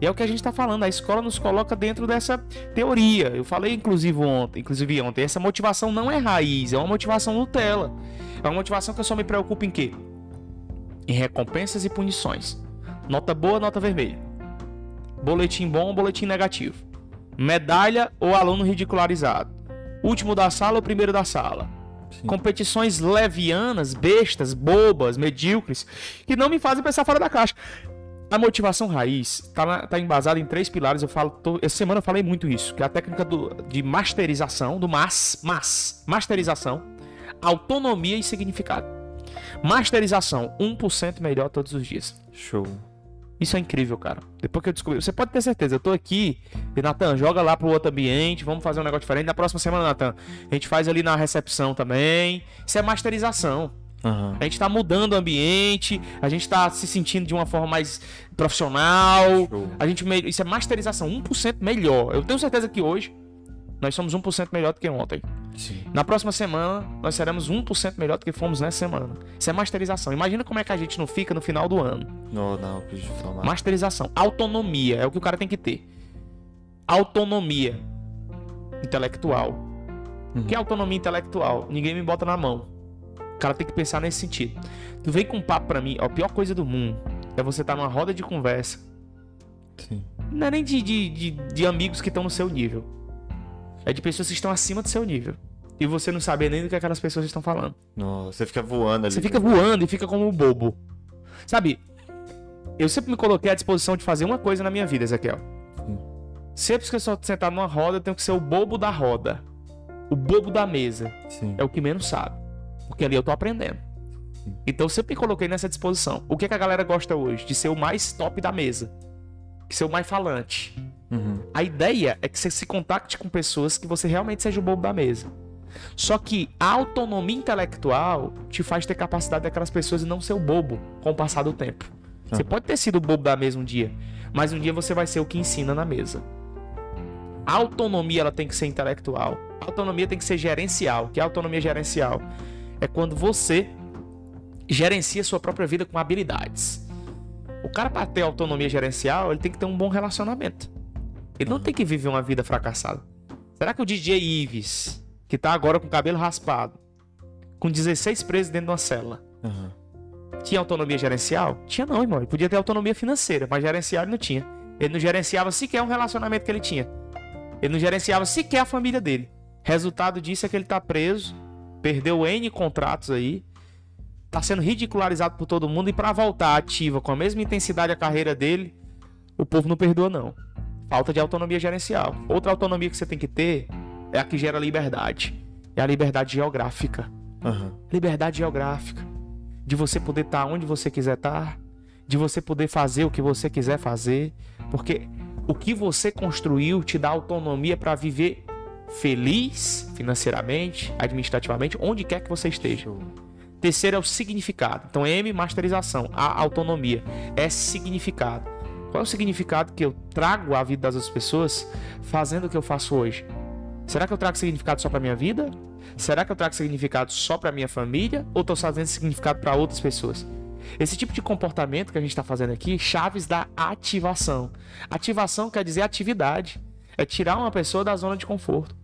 E é o que a gente está falando, a escola nos coloca dentro dessa teoria. Eu falei inclusive ontem, inclusive ontem, essa motivação não é raiz, é uma motivação Nutella. É uma motivação que eu só me preocupo em quê? Em recompensas e punições. Nota boa, nota vermelha. Boletim bom, boletim negativo. Medalha ou aluno ridicularizado. Último da sala ou primeiro da sala. Sim. Competições levianas, bestas, bobas, medíocres, que não me fazem pensar fora da caixa. A motivação raiz está tá embasada em três pilares. Eu falo, tô, essa semana eu falei muito isso, que é a técnica do, de masterização, do mas, mas, masterização, autonomia e significado. Masterização, 1% melhor todos os dias. Show. Isso é incrível, cara. Depois que eu descobri, você pode ter certeza, eu tô aqui, e Natan, joga lá pro outro ambiente, vamos fazer um negócio diferente. Na próxima semana, Natan, a gente faz ali na recepção também. Isso é masterização. Uhum. A gente está mudando o ambiente, a gente está se sentindo de uma forma mais profissional. Show. A gente isso é masterização, 1% melhor. Eu tenho certeza que hoje nós somos 1% melhor do que ontem. Sim. Na próxima semana, nós seremos 1% melhor do que fomos nessa semana. Isso é masterização. Imagina como é que a gente não fica no final do ano. Não, não, falar. Masterização. Autonomia é o que o cara tem que ter. Autonomia intelectual. Uhum. que é autonomia intelectual? Ninguém me bota na mão. O cara tem que pensar nesse sentido. Tu vem com um papo pra mim, ó, a pior coisa do mundo é você estar tá numa roda de conversa. Sim. Não é nem de, de, de, de amigos que estão no seu nível. É de pessoas que estão acima do seu nível. E você não sabe nem do que aquelas pessoas estão falando. Nossa, você fica voando ali. Você fica voando e fica como um bobo. Sabe, eu sempre me coloquei à disposição de fazer uma coisa na minha vida, Ezequiel. Sim. Sempre que eu sou sentado numa roda, eu tenho que ser o bobo da roda. O bobo da mesa. Sim. É o que menos sabe. Porque ali eu tô aprendendo. Então eu sempre me coloquei nessa disposição. O que, que a galera gosta hoje? De ser o mais top da mesa. De ser o mais falante. Uhum. A ideia é que você se contacte com pessoas que você realmente seja o bobo da mesa. Só que a autonomia intelectual te faz ter capacidade daquelas pessoas e não ser o bobo com o passar do tempo. Você pode ter sido o bobo da mesa um dia, mas um dia você vai ser o que ensina na mesa. A autonomia ela tem que ser intelectual. A autonomia tem que ser gerencial. Que é a autonomia gerencial? É quando você gerencia sua própria vida com habilidades. O cara para ter autonomia gerencial, ele tem que ter um bom relacionamento. Ele não tem que viver uma vida fracassada. Será que o DJ Ives, que tá agora com o cabelo raspado, com 16 presos dentro de uma cela, uhum. tinha autonomia gerencial? Tinha não, irmão. Ele podia ter autonomia financeira, mas gerencial ele não tinha. Ele não gerenciava sequer um relacionamento que ele tinha. Ele não gerenciava sequer a família dele. Resultado disso é que ele tá preso, perdeu N contratos aí, tá sendo ridicularizado por todo mundo e para voltar ativa com a mesma intensidade a carreira dele, o povo não perdoa não. Falta de autonomia gerencial. Outra autonomia que você tem que ter é a que gera liberdade. É a liberdade geográfica. Uhum. Liberdade geográfica. De você poder estar tá onde você quiser estar. Tá, de você poder fazer o que você quiser fazer. Porque o que você construiu te dá autonomia para viver feliz financeiramente, administrativamente, onde quer que você esteja. Terceiro é o significado. Então, M, masterização. A, autonomia. S, significado. Qual é o significado que eu trago à vida das outras pessoas fazendo o que eu faço hoje? Será que eu trago significado só para minha vida? Será que eu trago significado só para minha família? Ou estou fazendo significado para outras pessoas? Esse tipo de comportamento que a gente está fazendo aqui, chaves da ativação. Ativação quer dizer atividade. É tirar uma pessoa da zona de conforto.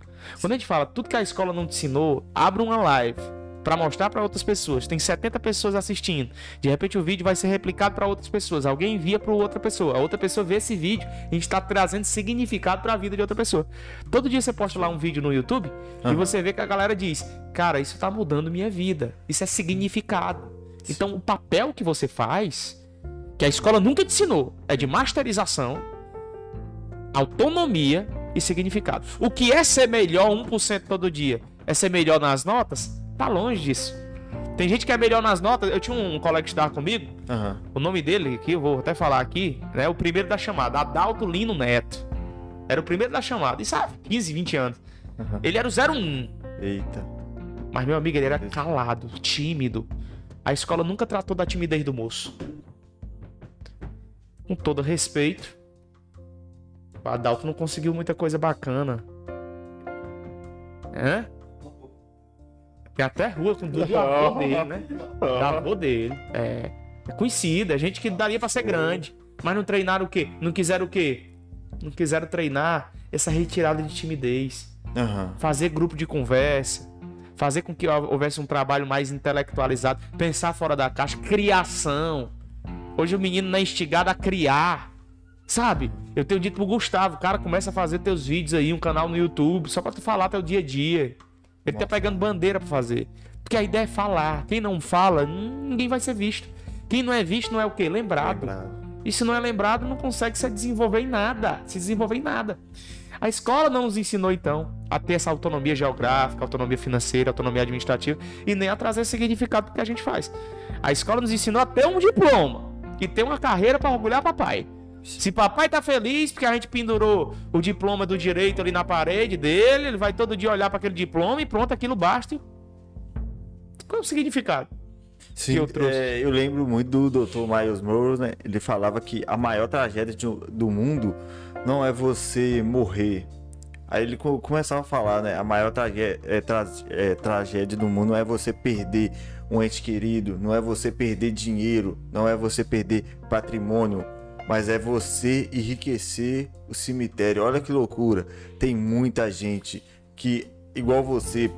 Quando a gente fala tudo que a escola não te ensinou, abre uma live para mostrar para outras pessoas. Tem 70 pessoas assistindo. De repente o vídeo vai ser replicado para outras pessoas. Alguém envia para outra pessoa. A outra pessoa vê esse vídeo e está trazendo significado para a vida de outra pessoa. Todo dia você posta lá um vídeo no YouTube uhum. e você vê que a galera diz: "Cara, isso está mudando minha vida. Isso é significado". Então, o papel que você faz, que a escola nunca te ensinou, é de masterização, autonomia e significado. O que é ser melhor 1% todo dia? É ser melhor nas notas? Tá longe disso. Tem gente que é melhor nas notas. Eu tinha um colega que estava comigo. Uhum. O nome dele, aqui, eu vou até falar aqui, né? O primeiro da chamada, Adalto Lino Neto. Era o primeiro da chamada. E sabe, 15, 20 anos. Uhum. Ele era o 01. Eita. Mas meu amigo, ele era calado, tímido. A escola nunca tratou da timidez do moço. Com todo respeito, o Adalto não conseguiu muita coisa bacana. É? Tem até rua com do avô dele, né? Da avô dele. É. É conhecida, é gente que daria para ser grande. Mas não treinaram o quê? Não quiseram o quê? Não quiseram treinar essa retirada de timidez. Uhum. Fazer grupo de conversa fazer com que houvesse um trabalho mais intelectualizado, pensar fora da caixa, criação. Hoje o menino não é instigado a criar. Sabe? Eu tenho dito pro Gustavo, cara, começa a fazer teus vídeos aí, um canal no YouTube, só pra tu falar teu dia a dia. Ele tá pegando bandeira pra fazer. Porque a ideia é falar. Quem não fala, ninguém vai ser visto. Quem não é visto não é o quê? Lembrado. lembrado. E se não é lembrado, não consegue se desenvolver em nada. Se desenvolver em nada. A escola não nos ensinou, então, a ter essa autonomia geográfica, autonomia financeira, autonomia administrativa e nem a trazer significado do que a gente faz. A escola nos ensinou a ter um diploma e ter uma carreira para orgulhar papai. Se papai tá feliz porque a gente pendurou o diploma do direito ali na parede dele, ele vai todo dia olhar para aquele diploma e pronto, aquilo basta. Qual é o significado? Sim, eu, é, eu, lembro muito do Dr. Miles Morrow, né? Ele falava que a maior tragédia de, do mundo não é você morrer. Aí ele começava a falar, né? A maior tragédia, é, tra é, tragédia do mundo não é você perder um ente querido, não é você perder dinheiro, não é você perder patrimônio, mas é você enriquecer o cemitério. Olha que loucura. Tem muita gente que, igual você,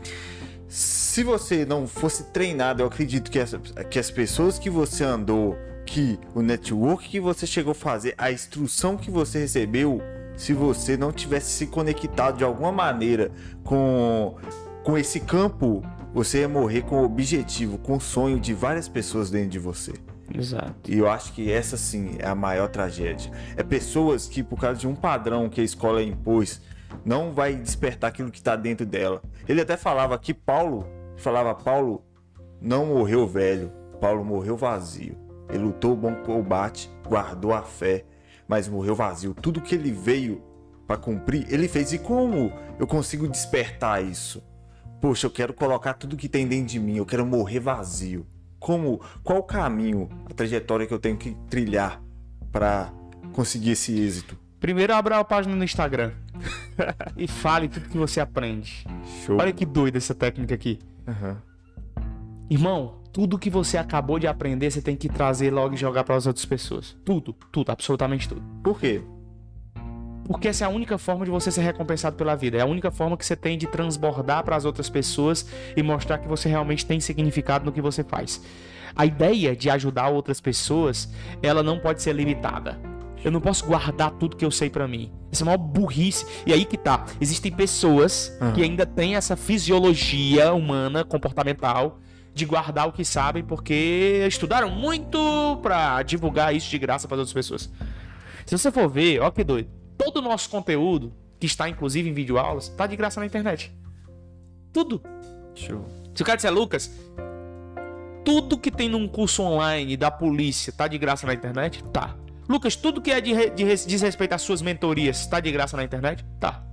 se você não fosse treinado, eu acredito que as, que as pessoas que você andou que o network que você chegou a fazer, a instrução que você recebeu, se você não tivesse se conectado de alguma maneira com, com esse campo, você ia morrer com o objetivo, com o sonho de várias pessoas dentro de você. Exato. E eu acho que essa sim é a maior tragédia. É pessoas que, por causa de um padrão que a escola impôs, não vai despertar aquilo que está dentro dela. Ele até falava que Paulo, falava Paulo não morreu velho, Paulo morreu vazio. Ele lutou o bom combate, guardou a fé, mas morreu vazio. Tudo que ele veio para cumprir, ele fez. E como eu consigo despertar isso? Poxa, eu quero colocar tudo que tem dentro de mim, eu quero morrer vazio. Como, qual o caminho, a trajetória que eu tenho que trilhar para conseguir esse êxito? Primeiro abra a página no Instagram e fale tudo que você aprende. Show. Olha que doida essa técnica aqui. Uhum. Irmão, tudo que você acabou de aprender, você tem que trazer logo e jogar para as outras pessoas. Tudo, tudo, absolutamente tudo. Por quê? Porque essa é a única forma de você ser recompensado pela vida. É a única forma que você tem de transbordar para as outras pessoas e mostrar que você realmente tem significado no que você faz. A ideia de ajudar outras pessoas, ela não pode ser limitada. Eu não posso guardar tudo que eu sei para mim. Isso é uma burrice. E aí que tá. Existem pessoas uhum. que ainda têm essa fisiologia humana, comportamental, de guardar o que sabem porque estudaram muito para divulgar isso de graça para outras pessoas. Se você for ver, ó que doido. Todo o nosso conteúdo, que está inclusive em videoaulas, tá de graça na internet. Tudo. Show. Se o cara disser, Lucas, tudo que tem num curso online da polícia tá de graça na internet? Tá. Lucas, tudo que é de, de, diz respeito às suas mentorias tá de graça na internet? Tá.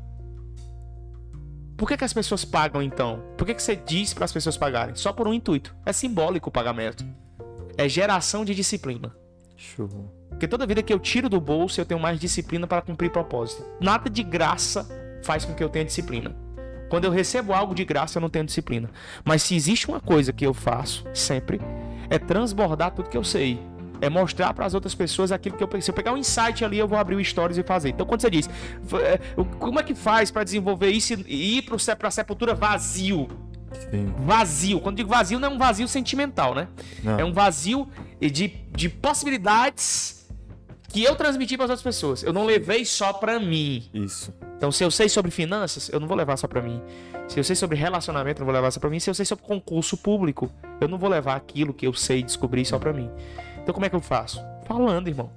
Por que, que as pessoas pagam então? Por que, que você diz para as pessoas pagarem? Só por um intuito. É simbólico o pagamento. É geração de disciplina. Show. Porque toda vida que eu tiro do bolso, eu tenho mais disciplina para cumprir propósito. Nada de graça faz com que eu tenha disciplina. Quando eu recebo algo de graça, eu não tenho disciplina. Mas se existe uma coisa que eu faço sempre, é transbordar tudo que eu sei é mostrar para as outras pessoas aquilo que eu Se eu pegar um insight ali, eu vou abrir o stories e fazer. Então, quando você diz, é, como é que faz para desenvolver isso e ir para a sepultura vazio? Sim. Vazio. Quando digo vazio, não é um vazio sentimental, né? Não. É um vazio de, de possibilidades que eu transmiti para as outras pessoas. Eu não levei só para mim. Isso. Então, se eu sei sobre finanças, eu não vou levar só para mim. Se eu sei sobre relacionamento, eu não vou levar só para mim. Se eu sei sobre concurso público, eu não vou levar aquilo que eu sei descobrir só para mim. Então como é que eu faço? Falando, irmão.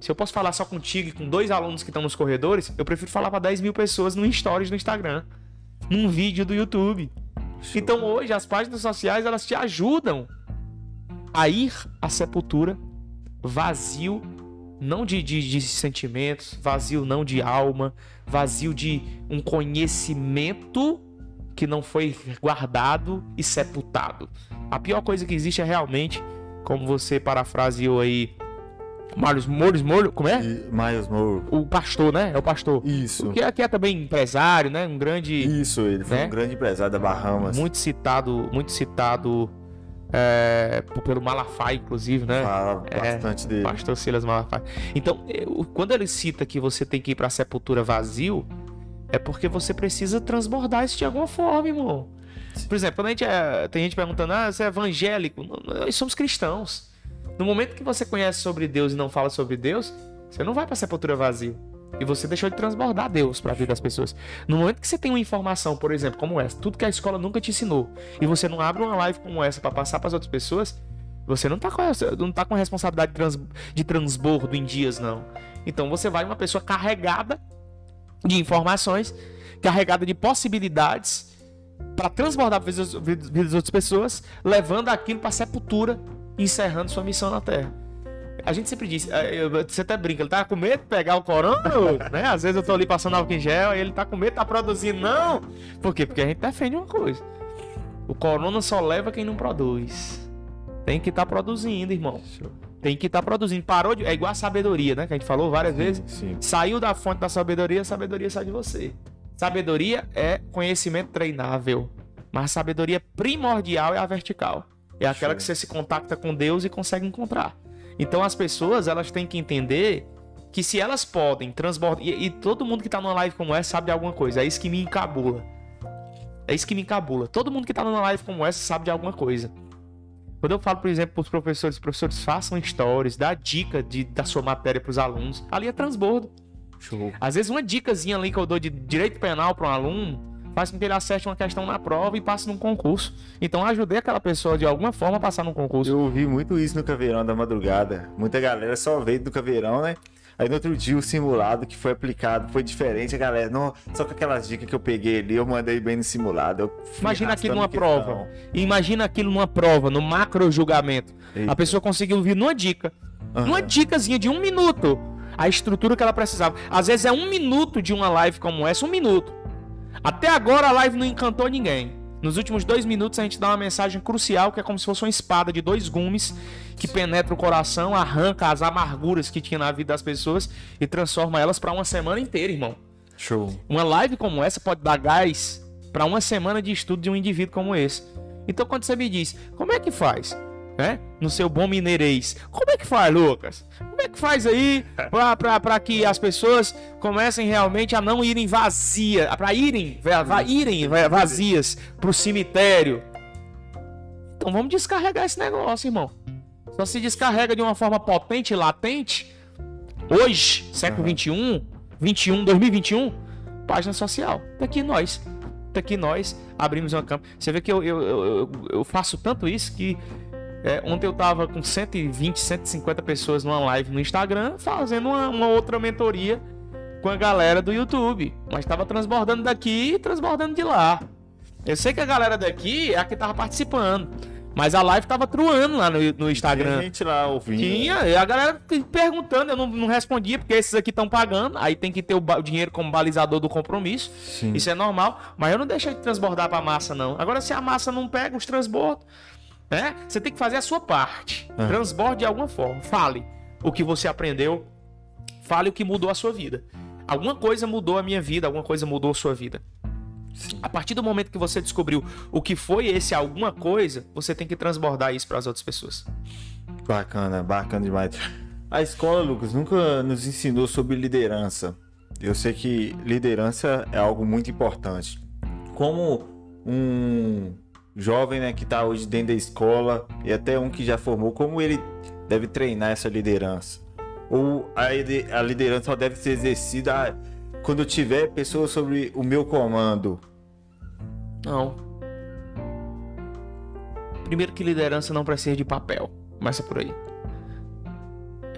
Se eu posso falar só contigo e com dois alunos que estão nos corredores, eu prefiro falar para 10 mil pessoas no stories no Instagram, num vídeo do YouTube. Então hoje as páginas sociais elas te ajudam a ir à sepultura vazio, não de, de, de sentimentos, vazio não de alma, vazio de um conhecimento que não foi guardado e sepultado. A pior coisa que existe é realmente como você parafraseou aí. Miles Morris, Morris, como é? Miles Morris. O pastor, né? É o pastor. Isso. Que aqui é também empresário, né? Um grande. Isso, ele foi né? um grande empresário da Bahamas. Muito citado, muito citado é, pelo Malafaia, inclusive, né? Fala bastante é, dele. Pastor Silas Malafaia. Então, eu, quando ele cita que você tem que ir pra sepultura vazio, é porque você precisa transbordar isso de alguma forma, irmão. Por exemplo, quando a gente é, tem gente perguntando, ah, você é evangélico? Nós somos cristãos. No momento que você conhece sobre Deus e não fala sobre Deus, você não vai para a sepultura vazio. E você deixou de transbordar Deus para a vida das pessoas. No momento que você tem uma informação, por exemplo, como essa, tudo que a escola nunca te ensinou, e você não abre uma live como essa para passar para as outras pessoas, você não está com, não tá com responsabilidade de, trans, de transbordo em dias, não. Então você vai uma pessoa carregada de informações, carregada de possibilidades, para transbordar a vida das outras pessoas, levando aquilo para sepultura, encerrando sua missão na Terra. A gente sempre diz, é, você até brinca, ele tá com medo de pegar o corona, né? Às vezes eu tô ali passando álcool em gel e ele tá com medo de tá produzindo. Não! Por quê? Porque a gente defende uma coisa. O corona só leva quem não produz. Tem que estar tá produzindo, irmão. Tem que estar tá produzindo. Parou de. É igual a sabedoria, né? Que a gente falou várias sim, vezes. Sim. Saiu da fonte da sabedoria, a sabedoria sai de você. Sabedoria é conhecimento treinável, mas sabedoria primordial é a vertical. É aquela que você se contacta com Deus e consegue encontrar. Então as pessoas elas têm que entender que se elas podem transbordar e, e todo mundo que está numa live como essa sabe de alguma coisa. É isso que me encabula. É isso que me encabula. Todo mundo que está numa live como essa sabe de alguma coisa. Quando eu falo, por exemplo, para os professores, professores façam stories, dá dica de, da sua matéria para os alunos. Ali é transbordo. Show. Às vezes uma dicasinha ali que eu dou de direito penal para um aluno faz com que ele acerte uma questão na prova e passe num concurso. Então ajudei aquela pessoa de alguma forma a passar num concurso. Eu ouvi muito isso no Caveirão da madrugada. Muita galera só veio do Caveirão, né? Aí no outro dia o simulado que foi aplicado foi diferente, a galera, não, só com aquelas dicas que eu peguei ali, eu mandei bem no simulado. Imagina aquilo numa questão. prova. Imagina aquilo numa prova, no macro julgamento. Eita. A pessoa conseguiu vir numa dica. Uhum. Numa dicasinha de um minuto. A estrutura que ela precisava. Às vezes é um minuto de uma live como essa, um minuto. Até agora a live não encantou ninguém. Nos últimos dois minutos a gente dá uma mensagem crucial que é como se fosse uma espada de dois gumes que penetra o coração, arranca as amarguras que tinha na vida das pessoas e transforma elas para uma semana inteira, irmão. Show. Uma live como essa pode dar gás para uma semana de estudo de um indivíduo como esse. Então quando você me diz, como é que faz? Né? No seu bom mineirês. Como é que faz, Lucas? Como é que faz aí para que as pessoas comecem realmente a não irem vazias, para irem, va, irem vazias pro cemitério? Então vamos descarregar esse negócio, irmão. Só se descarrega de uma forma potente, latente. Hoje, século uhum. 21, 21, 2021, página social. Tá aqui nós. Tá aqui nós abrimos uma campo. Você vê que eu, eu, eu, eu faço tanto isso que é, ontem eu tava com 120, 150 pessoas numa live no Instagram fazendo uma, uma outra mentoria com a galera do YouTube. Mas tava transbordando daqui e transbordando de lá. Eu sei que a galera daqui é a que tava participando. Mas a live tava truando lá no, no Instagram. Tinha gente lá ouvindo. Tinha, e a galera perguntando, eu não, não respondia, porque esses aqui estão pagando, aí tem que ter o, o, dinheiro como balizador do compromisso. Sim. Isso é normal, mas eu não deixo de transbordar pra massa, não. Agora, se a massa não pega os transbordos, né? Você tem que fazer a sua parte. É. Transborde de alguma forma. Fale o que você aprendeu. Fale o que mudou a sua vida. Alguma coisa mudou a minha vida, alguma coisa mudou a sua vida. Sim. A partir do momento que você descobriu o que foi esse alguma coisa, você tem que transbordar isso para as outras pessoas. Bacana, bacana demais. A escola, Lucas, nunca nos ensinou sobre liderança. Eu sei que liderança é algo muito importante. Como um jovem, né, que está hoje dentro da escola e até um que já formou, como ele deve treinar essa liderança? Ou a, a liderança só deve ser exercida quando tiver pessoas sobre o meu comando? Não. Primeiro que liderança não precisa de papel. Começa por aí.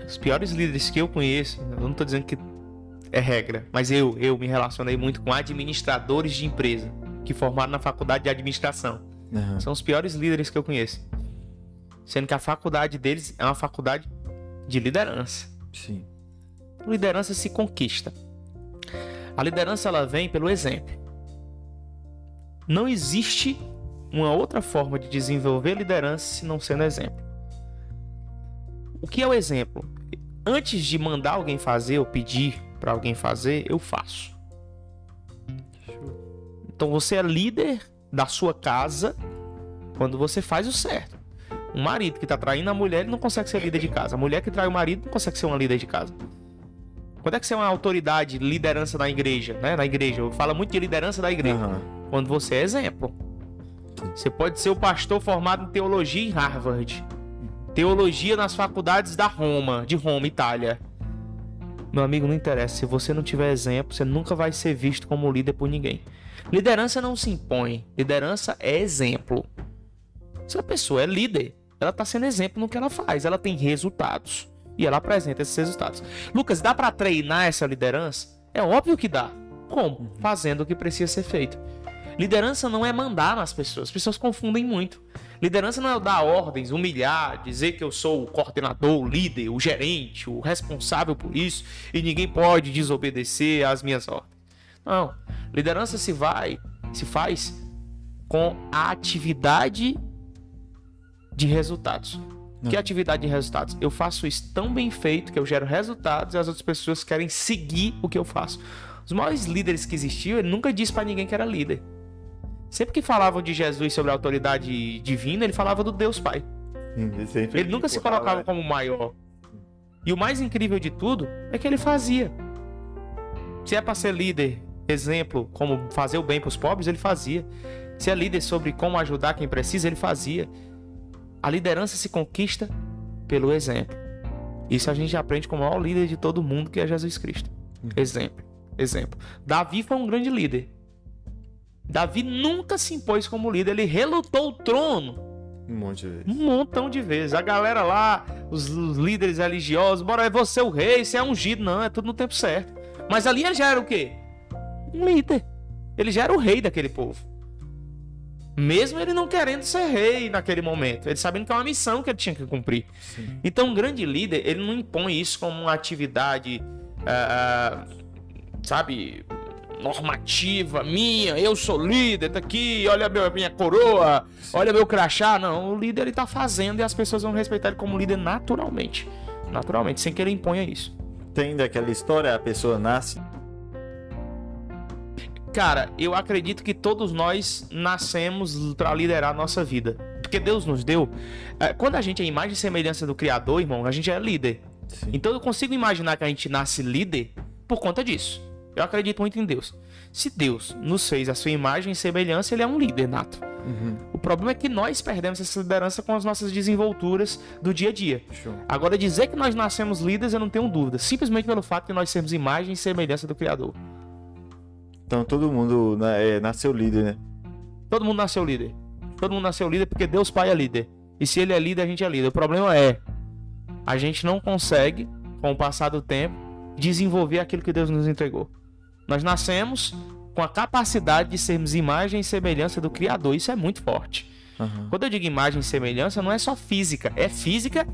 Os piores líderes que eu conheço, eu não estou dizendo que é regra, mas eu, eu me relacionei muito com administradores de empresa que formaram na faculdade de administração. Uhum. São os piores líderes que eu conheço. Sendo que a faculdade deles é uma faculdade de liderança. Sim. Liderança se conquista. A liderança ela vem pelo exemplo. Não existe uma outra forma de desenvolver liderança se não sendo exemplo. O que é o exemplo? Antes de mandar alguém fazer ou pedir para alguém fazer, eu faço. Então você é líder da sua casa quando você faz o certo. Um marido que está traindo a mulher, ele não consegue ser líder de casa. A mulher que trai o marido não consegue ser uma líder de casa. Quando é que você é uma autoridade, liderança na igreja, né? Na igreja, fala muito de liderança da igreja. Uhum. Quando você é exemplo. Você pode ser o pastor formado em teologia em Harvard. Teologia nas faculdades da Roma, de Roma, Itália. Meu amigo, não interessa. Se você não tiver exemplo, você nunca vai ser visto como líder por ninguém. Liderança não se impõe, liderança é exemplo. Se a pessoa é líder, ela está sendo exemplo no que ela faz, ela tem resultados e ela apresenta esses resultados. Lucas, dá para treinar essa liderança? É óbvio que dá. Como? Uhum. Fazendo o que precisa ser feito. Liderança não é mandar nas pessoas, as pessoas confundem muito. Liderança não é dar ordens, humilhar, dizer que eu sou o coordenador, o líder, o gerente, o responsável por isso e ninguém pode desobedecer às minhas ordens. Não. Liderança se vai, se faz com a atividade de resultados. Não. Que atividade de resultados? Eu faço isso tão bem feito que eu gero resultados e as outras pessoas querem seguir o que eu faço. Os maiores líderes que existiam, ele nunca disse para ninguém que era líder. Sempre que falavam de Jesus sobre a autoridade divina, ele falava do Deus Pai. Hum, ele nunca se colocava né? como maior. E o mais incrível de tudo é que ele fazia. Se é para ser líder exemplo, como fazer o bem para os pobres, ele fazia. Se é líder sobre como ajudar quem precisa, ele fazia. A liderança se conquista pelo exemplo. Isso a gente aprende com o maior líder de todo mundo, que é Jesus Cristo. Uhum. Exemplo. Exemplo. Davi foi um grande líder. Davi nunca se impôs como líder, ele relutou o trono. Um monte de vezes. Um montão de vezes. A galera lá, os, os líderes religiosos, bora, é você o rei, você é ungido. Não, é tudo no tempo certo. Mas ali ele já era o quê? Um líder. Ele já era o rei daquele povo. Mesmo ele não querendo ser rei naquele momento, ele sabendo que é uma missão que ele tinha que cumprir. Sim. Então, um grande líder, ele não impõe isso como uma atividade, uh, sabe, normativa minha, eu sou líder, tá aqui, olha a minha coroa, Sim. olha meu crachá. Não, o líder ele tá fazendo e as pessoas vão respeitar ele como líder naturalmente. Naturalmente, sem que ele imponha isso. Tem daquela história, a pessoa nasce Cara, eu acredito que todos nós nascemos para liderar a nossa vida. Porque Deus nos deu. É, quando a gente é imagem e semelhança do Criador, irmão, a gente é líder. Sim. Então eu consigo imaginar que a gente nasce líder por conta disso. Eu acredito muito em Deus. Se Deus nos fez a sua imagem e semelhança, ele é um líder nato. Uhum. O problema é que nós perdemos essa liderança com as nossas desenvolturas do dia a dia. Show. Agora, dizer que nós nascemos líderes, eu não tenho dúvida. Simplesmente pelo fato de nós sermos imagem e semelhança do Criador. Então todo mundo né, é, nasceu líder, né? Todo mundo nasceu líder. Todo mundo nasceu líder porque Deus Pai é líder. E se ele é líder, a gente é líder. O problema é, a gente não consegue, com o passar do tempo, desenvolver aquilo que Deus nos entregou. Nós nascemos com a capacidade de sermos imagem e semelhança do Criador. Isso é muito forte. Uhum. Quando eu digo imagem e semelhança, não é só física, é física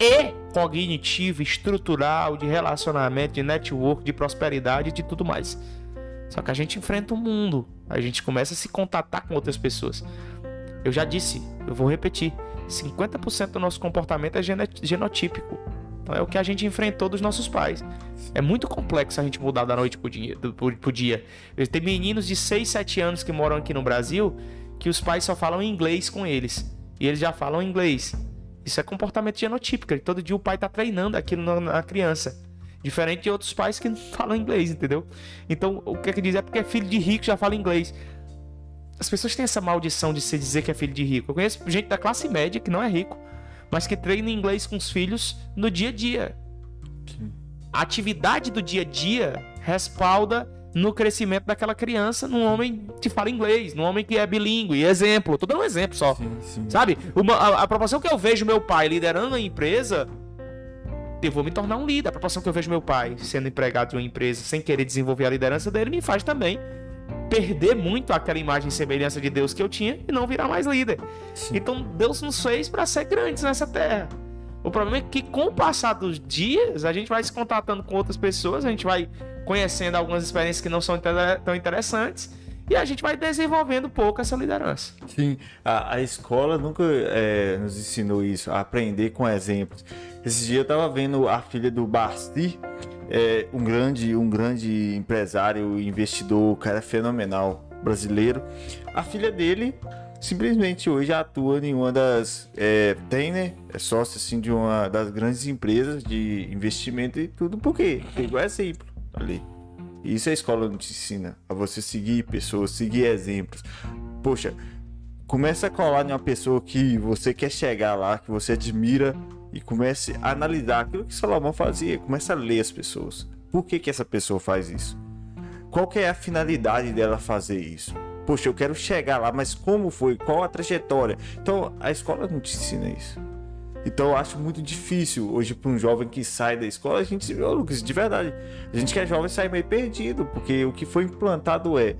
e cognitiva, estrutural, de relacionamento, de network, de prosperidade e de tudo mais. Só que a gente enfrenta o mundo, a gente começa a se contatar com outras pessoas. Eu já disse, eu vou repetir: 50% do nosso comportamento é genotípico. Então é o que a gente enfrentou dos nossos pais. É muito complexo a gente mudar da noite pro dia. Pro dia. Tem meninos de 6, 7 anos que moram aqui no Brasil que os pais só falam inglês com eles. E eles já falam inglês. Isso é comportamento genotípico. Todo dia o pai tá treinando aquilo na criança. Diferente de outros pais que não falam inglês, entendeu? Então, o que é que diz? É porque é filho de rico já fala inglês. As pessoas têm essa maldição de se dizer que é filho de rico. Eu conheço gente da classe média que não é rico, mas que treina inglês com os filhos no dia a dia. A atividade do dia a dia respalda no crescimento daquela criança num homem que fala inglês, num homem que é bilíngue. Exemplo, tô dando um exemplo só. Sim, sim. Sabe? Uma, a, a proporção que eu vejo meu pai liderando a empresa eu vou me tornar um líder. A proporção que eu vejo meu pai sendo empregado de uma empresa sem querer desenvolver a liderança dele me faz também perder muito aquela imagem e semelhança de Deus que eu tinha e não virar mais líder. Sim. Então Deus nos fez para ser grandes nessa terra. O problema é que com o passar dos dias, a gente vai se contatando com outras pessoas, a gente vai conhecendo algumas experiências que não são tão interessantes e a gente vai desenvolvendo pouco essa liderança. Sim, a, a escola nunca é, nos ensinou isso, a aprender com exemplos. Esse dia eu tava vendo a filha do Basti, é, um grande, um grande empresário, investidor, cara fenomenal brasileiro. A filha dele simplesmente hoje atua em uma das é, tem né é sócio assim de uma das grandes empresas de investimento e tudo porque pegou exemplo ali isso a escola não te ensina a você seguir pessoas seguir exemplos poxa começa a colar em uma pessoa que você quer chegar lá que você admira e comece a analisar aquilo que Salomão fazia, comece a ler as pessoas. Por que, que essa pessoa faz isso? Qual que é a finalidade dela fazer isso? Poxa, eu quero chegar lá, mas como foi? Qual a trajetória? Então, a escola não te ensina isso. Então eu acho muito difícil hoje para um jovem que sai da escola, a gente, ô Lucas, de verdade, a gente que é jovem sai meio perdido, porque o que foi implantado é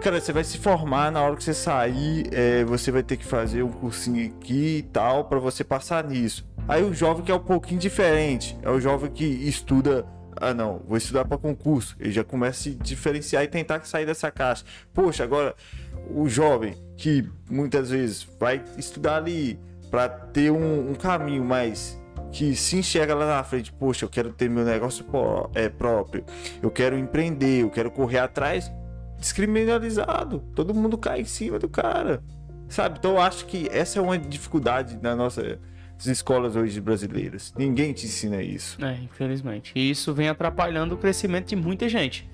Cara, você vai se formar, na hora que você sair, é, você vai ter que fazer um cursinho aqui e tal, para você passar nisso. Aí o jovem que é um pouquinho diferente, é o jovem que estuda ah não, vou estudar para concurso. Ele já começa a se diferenciar e tentar sair dessa caixa. Poxa, agora o jovem que muitas vezes vai estudar ali para ter um, um, caminho mais que se enxerga lá na frente, poxa, eu quero ter meu negócio é, próprio, eu quero empreender, eu quero correr atrás, descriminalizado. Todo mundo cai em cima do cara. Sabe? Então eu acho que essa é uma dificuldade na nossa escolas hoje brasileiras. Ninguém te ensina isso. É, infelizmente. E isso vem atrapalhando o crescimento de muita gente.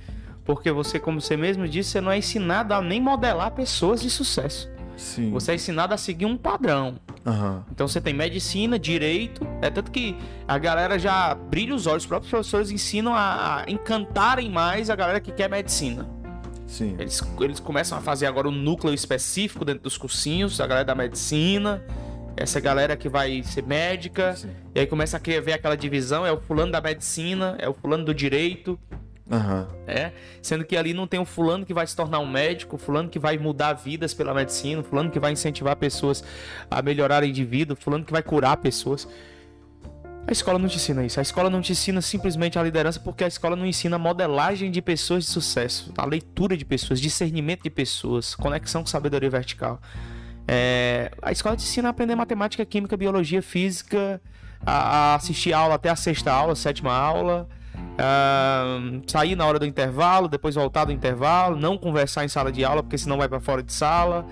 Porque você, como você mesmo disse, você não é ensinado a nem modelar pessoas de sucesso. Sim. Você é ensinado a seguir um padrão. Uhum. Então você tem medicina, direito. É tanto que a galera já brilha os olhos. Os próprios professores ensinam a, a encantarem mais a galera que quer medicina. Sim. Eles, eles começam a fazer agora um núcleo específico dentro dos cursinhos, a galera da medicina, essa galera que vai ser médica, Sim. e aí começa a ver aquela divisão, é o fulano da medicina, é o fulano do direito. Uhum. É, sendo que ali não tem o fulano que vai se tornar um médico, fulano que vai mudar vidas pela medicina, fulano que vai incentivar pessoas a melhorarem de vida, fulano que vai curar pessoas. A escola não te ensina isso. A escola não te ensina simplesmente a liderança porque a escola não ensina a modelagem de pessoas de sucesso, a leitura de pessoas, discernimento de pessoas, conexão com sabedoria vertical. É... a escola te ensina a aprender matemática, química, biologia, física, a, assistir aula até a sexta aula, a sétima aula, sair na hora do intervalo, depois voltar do intervalo, não conversar em sala de aula porque senão vai para fora de sala.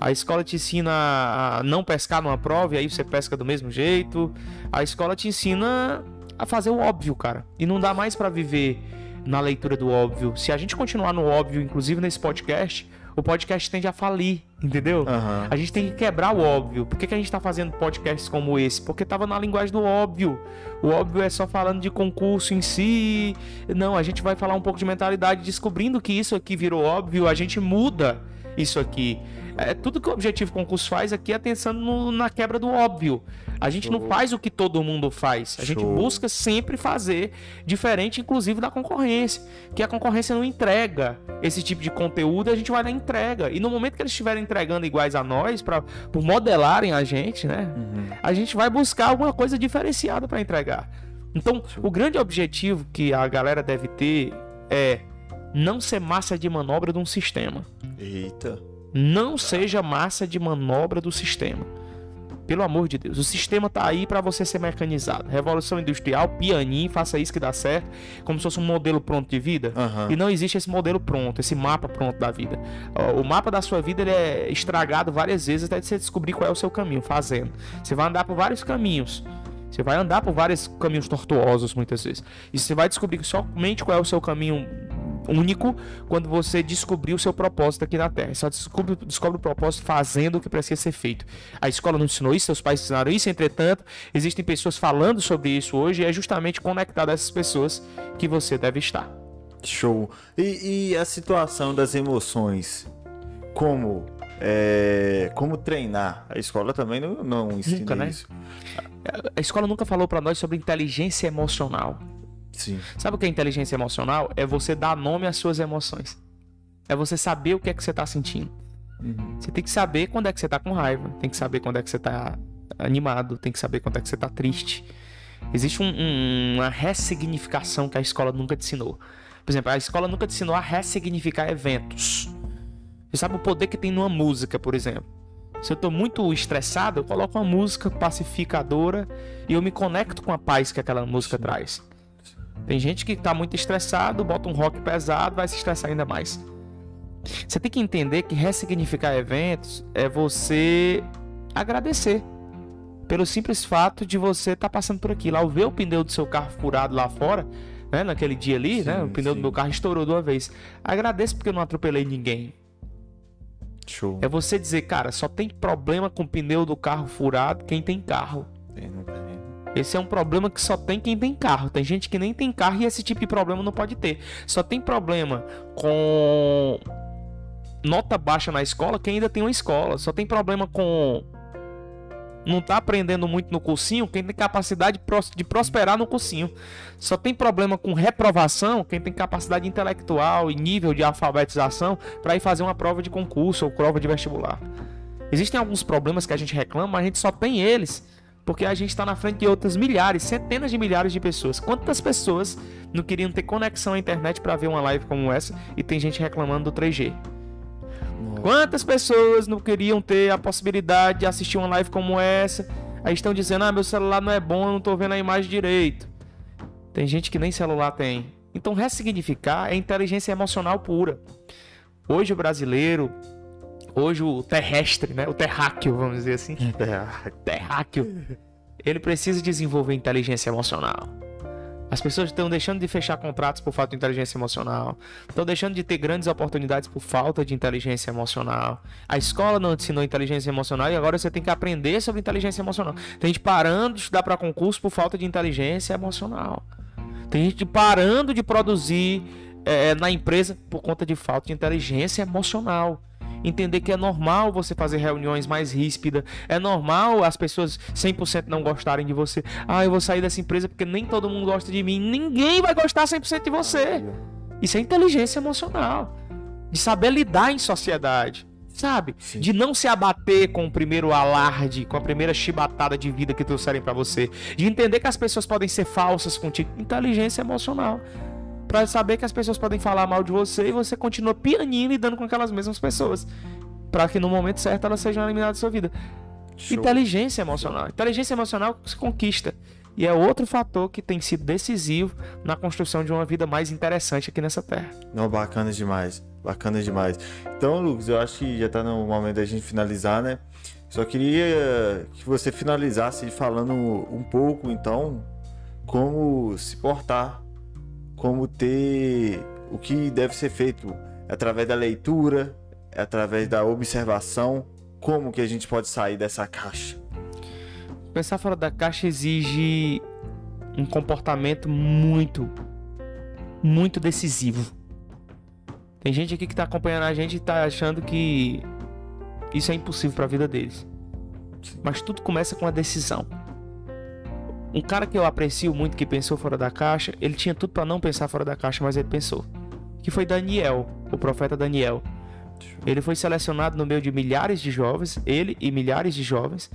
A escola te ensina a não pescar numa prova e aí você pesca do mesmo jeito. A escola te ensina a fazer o óbvio, cara. E não dá mais para viver na leitura do óbvio. Se a gente continuar no óbvio, inclusive nesse podcast, o podcast tende a falir, entendeu? Uhum. A gente tem que quebrar o óbvio. Por que, que a gente está fazendo podcasts como esse? Porque tava na linguagem do óbvio. O óbvio é só falando de concurso em si. Não, a gente vai falar um pouco de mentalidade, descobrindo que isso aqui virou óbvio, a gente muda isso aqui. É, tudo que o objetivo concurso faz aqui é pensando no, na quebra do óbvio. A gente Show. não faz o que todo mundo faz. A Show. gente busca sempre fazer diferente, inclusive da concorrência. Que a concorrência não entrega esse tipo de conteúdo, a gente vai na entrega. E no momento que eles estiverem entregando iguais a nós, para por modelarem a gente, né? Uhum. A gente vai buscar alguma coisa diferenciada para entregar. Então, Show. o grande objetivo que a galera deve ter é não ser massa de manobra de um sistema. Eita. Não seja massa de manobra do sistema. Pelo amor de Deus, o sistema tá aí para você ser mecanizado. Revolução industrial, pianinho, faça isso que dá certo, como se fosse um modelo pronto de vida. Uhum. E não existe esse modelo pronto, esse mapa pronto da vida. O mapa da sua vida ele é estragado várias vezes até você descobrir qual é o seu caminho, fazendo. Você vai andar por vários caminhos. Você vai andar por vários caminhos tortuosos muitas vezes. E você vai descobrir somente qual é o seu caminho único quando você descobrir o seu propósito aqui na Terra. Você só descobre, descobre o propósito fazendo o que precisa ser feito. A escola não ensinou isso, seus pais ensinaram isso, entretanto, existem pessoas falando sobre isso hoje e é justamente conectado a essas pessoas que você deve estar. Show. E, e a situação das emoções? Como é, como treinar. A escola também não, não ensina nunca, né? isso. A escola nunca falou para nós sobre inteligência emocional. Sim. Sabe o que é inteligência emocional? É você dar nome às suas emoções. É você saber o que é que você está sentindo. Uhum. Você tem que saber quando é que você está com raiva, tem que saber quando é que você está animado, tem que saber quando é que você está triste. Existe um, um, uma ressignificação que a escola nunca te ensinou. Por exemplo, a escola nunca te ensinou a ressignificar eventos. Você sabe o poder que tem numa música, por exemplo. Se eu estou muito estressado, eu coloco uma música pacificadora e eu me conecto com a paz que aquela música traz. Tem gente que tá muito estressado, bota um rock pesado, vai se estressar ainda mais. Você tem que entender que ressignificar eventos é você agradecer pelo simples fato de você estar tá passando por aquilo. Ao ver o pneu do seu carro furado lá fora, né, naquele dia ali, sim, né, o pneu sim. do meu carro estourou de uma vez. Agradeço porque eu não atropelei ninguém. Show. É você dizer, cara, só tem problema com o pneu do carro furado quem tem carro. Tem, não tem. Esse é um problema que só tem quem tem carro. Tem gente que nem tem carro e esse tipo de problema não pode ter. Só tem problema com nota baixa na escola quem ainda tem uma escola. Só tem problema com não tá aprendendo muito no cursinho quem tem capacidade de prosperar no cursinho. Só tem problema com reprovação quem tem capacidade intelectual e nível de alfabetização para ir fazer uma prova de concurso ou prova de vestibular. Existem alguns problemas que a gente reclama, mas a gente só tem eles porque a gente está na frente de outras milhares, centenas de milhares de pessoas. Quantas pessoas não queriam ter conexão à internet para ver uma live como essa e tem gente reclamando do 3G? Nossa. Quantas pessoas não queriam ter a possibilidade de assistir uma live como essa? Aí estão dizendo: "Ah, meu celular não é bom, eu não estou vendo a imagem direito". Tem gente que nem celular tem. Então ressignificar é inteligência emocional pura. Hoje o brasileiro hoje o terrestre, né? O terráqueo, vamos dizer assim. terráqueo. Ele precisa desenvolver inteligência emocional. As pessoas estão deixando de fechar contratos por falta de inteligência emocional. Estão deixando de ter grandes oportunidades por falta de inteligência emocional. A escola não ensinou inteligência emocional e agora você tem que aprender sobre inteligência emocional. Tem gente parando de estudar para concurso por falta de inteligência emocional. Tem gente parando de produzir é, na empresa por conta de falta de inteligência emocional entender que é normal você fazer reuniões mais ríspidas, é normal as pessoas 100% não gostarem de você. Ah, eu vou sair dessa empresa porque nem todo mundo gosta de mim. Ninguém vai gostar 100% de você. Isso é inteligência emocional, de saber lidar em sociedade. Sabe? Sim. De não se abater com o primeiro alarde, com a primeira chibatada de vida que trouxerem para você. De entender que as pessoas podem ser falsas contigo. Inteligência emocional para saber que as pessoas podem falar mal de você e você continua pianinho lidando com aquelas mesmas pessoas. para que no momento certo elas sejam eliminadas da sua vida. Show. Inteligência emocional. Inteligência emocional se conquista. E é outro fator que tem sido decisivo na construção de uma vida mais interessante aqui nessa terra. Não, bacana demais. Bacana demais. Então, Lucas, eu acho que já está no momento da gente finalizar, né? Só queria que você finalizasse falando um pouco, então, como se portar como ter o que deve ser feito através da leitura, através da observação, como que a gente pode sair dessa caixa. Pensar fora da caixa exige um comportamento muito, muito decisivo. Tem gente aqui que está acompanhando a gente e está achando que isso é impossível para a vida deles. Mas tudo começa com a decisão. Um cara que eu aprecio muito que pensou fora da caixa, ele tinha tudo para não pensar fora da caixa, mas ele pensou. Que foi Daniel, o profeta Daniel. Ele foi selecionado no meio de milhares de jovens, ele e milhares de jovens,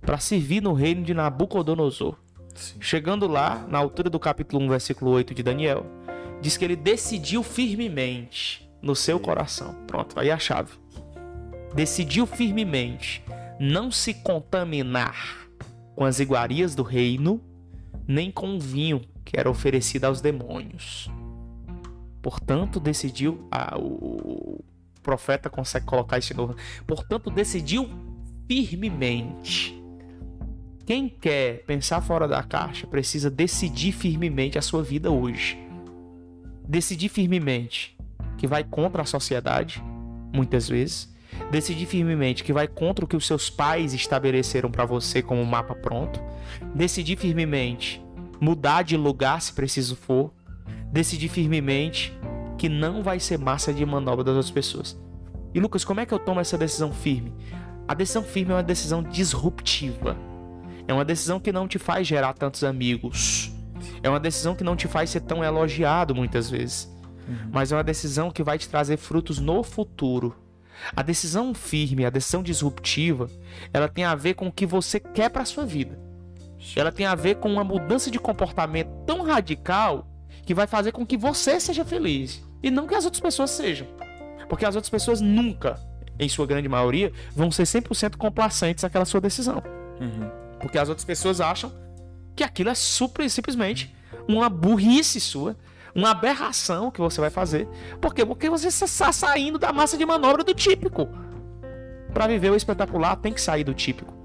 para servir no reino de Nabucodonosor. Sim. Chegando lá, na altura do capítulo 1, versículo 8 de Daniel, diz que ele decidiu firmemente no seu coração. Pronto, aí a chave. Decidiu firmemente não se contaminar com as iguarias do reino, nem com o vinho que era oferecido aos demônios. Portanto, decidiu. Ah, o, profeta consegue colocar isso novo. Portanto, decidiu firmemente. Quem quer pensar fora da caixa precisa decidir firmemente a sua vida hoje. Decidir firmemente que vai contra a sociedade, muitas vezes, decidir firmemente que vai contra o que os seus pais estabeleceram para você como mapa pronto, decidir firmemente mudar de lugar se preciso for, decidir firmemente que não vai ser massa de manobra das outras pessoas. E Lucas, como é que eu tomo essa decisão firme? A decisão firme é uma decisão disruptiva. É uma decisão que não te faz gerar tantos amigos. É uma decisão que não te faz ser tão elogiado muitas vezes. Uhum. Mas é uma decisão que vai te trazer frutos no futuro. A decisão firme, a decisão disruptiva, ela tem a ver com o que você quer para sua vida. Ela tem a ver com uma mudança de comportamento tão radical que vai fazer com que você seja feliz e não que as outras pessoas sejam. Porque as outras pessoas nunca, em sua grande maioria, vão ser 100% complacentes àquela sua decisão. Uhum. Porque as outras pessoas acham que aquilo é super, simplesmente uma burrice sua uma aberração que você vai fazer. Por quê? Porque você está saindo da massa de manobra do típico. Para viver o espetacular, tem que sair do típico.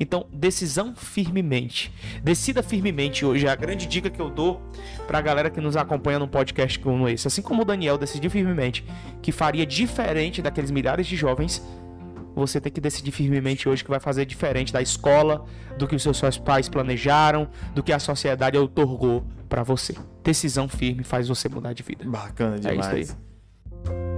Então, decisão firmemente. Decida firmemente hoje. É a grande dica que eu dou para a galera que nos acompanha num podcast como esse. Assim como o Daniel decidiu firmemente que faria diferente daqueles milhares de jovens, você tem que decidir firmemente hoje que vai fazer diferente da escola, do que os seus pais planejaram, do que a sociedade otorgou para você. Decisão firme faz você mudar de vida. Bacana demais. É isso aí.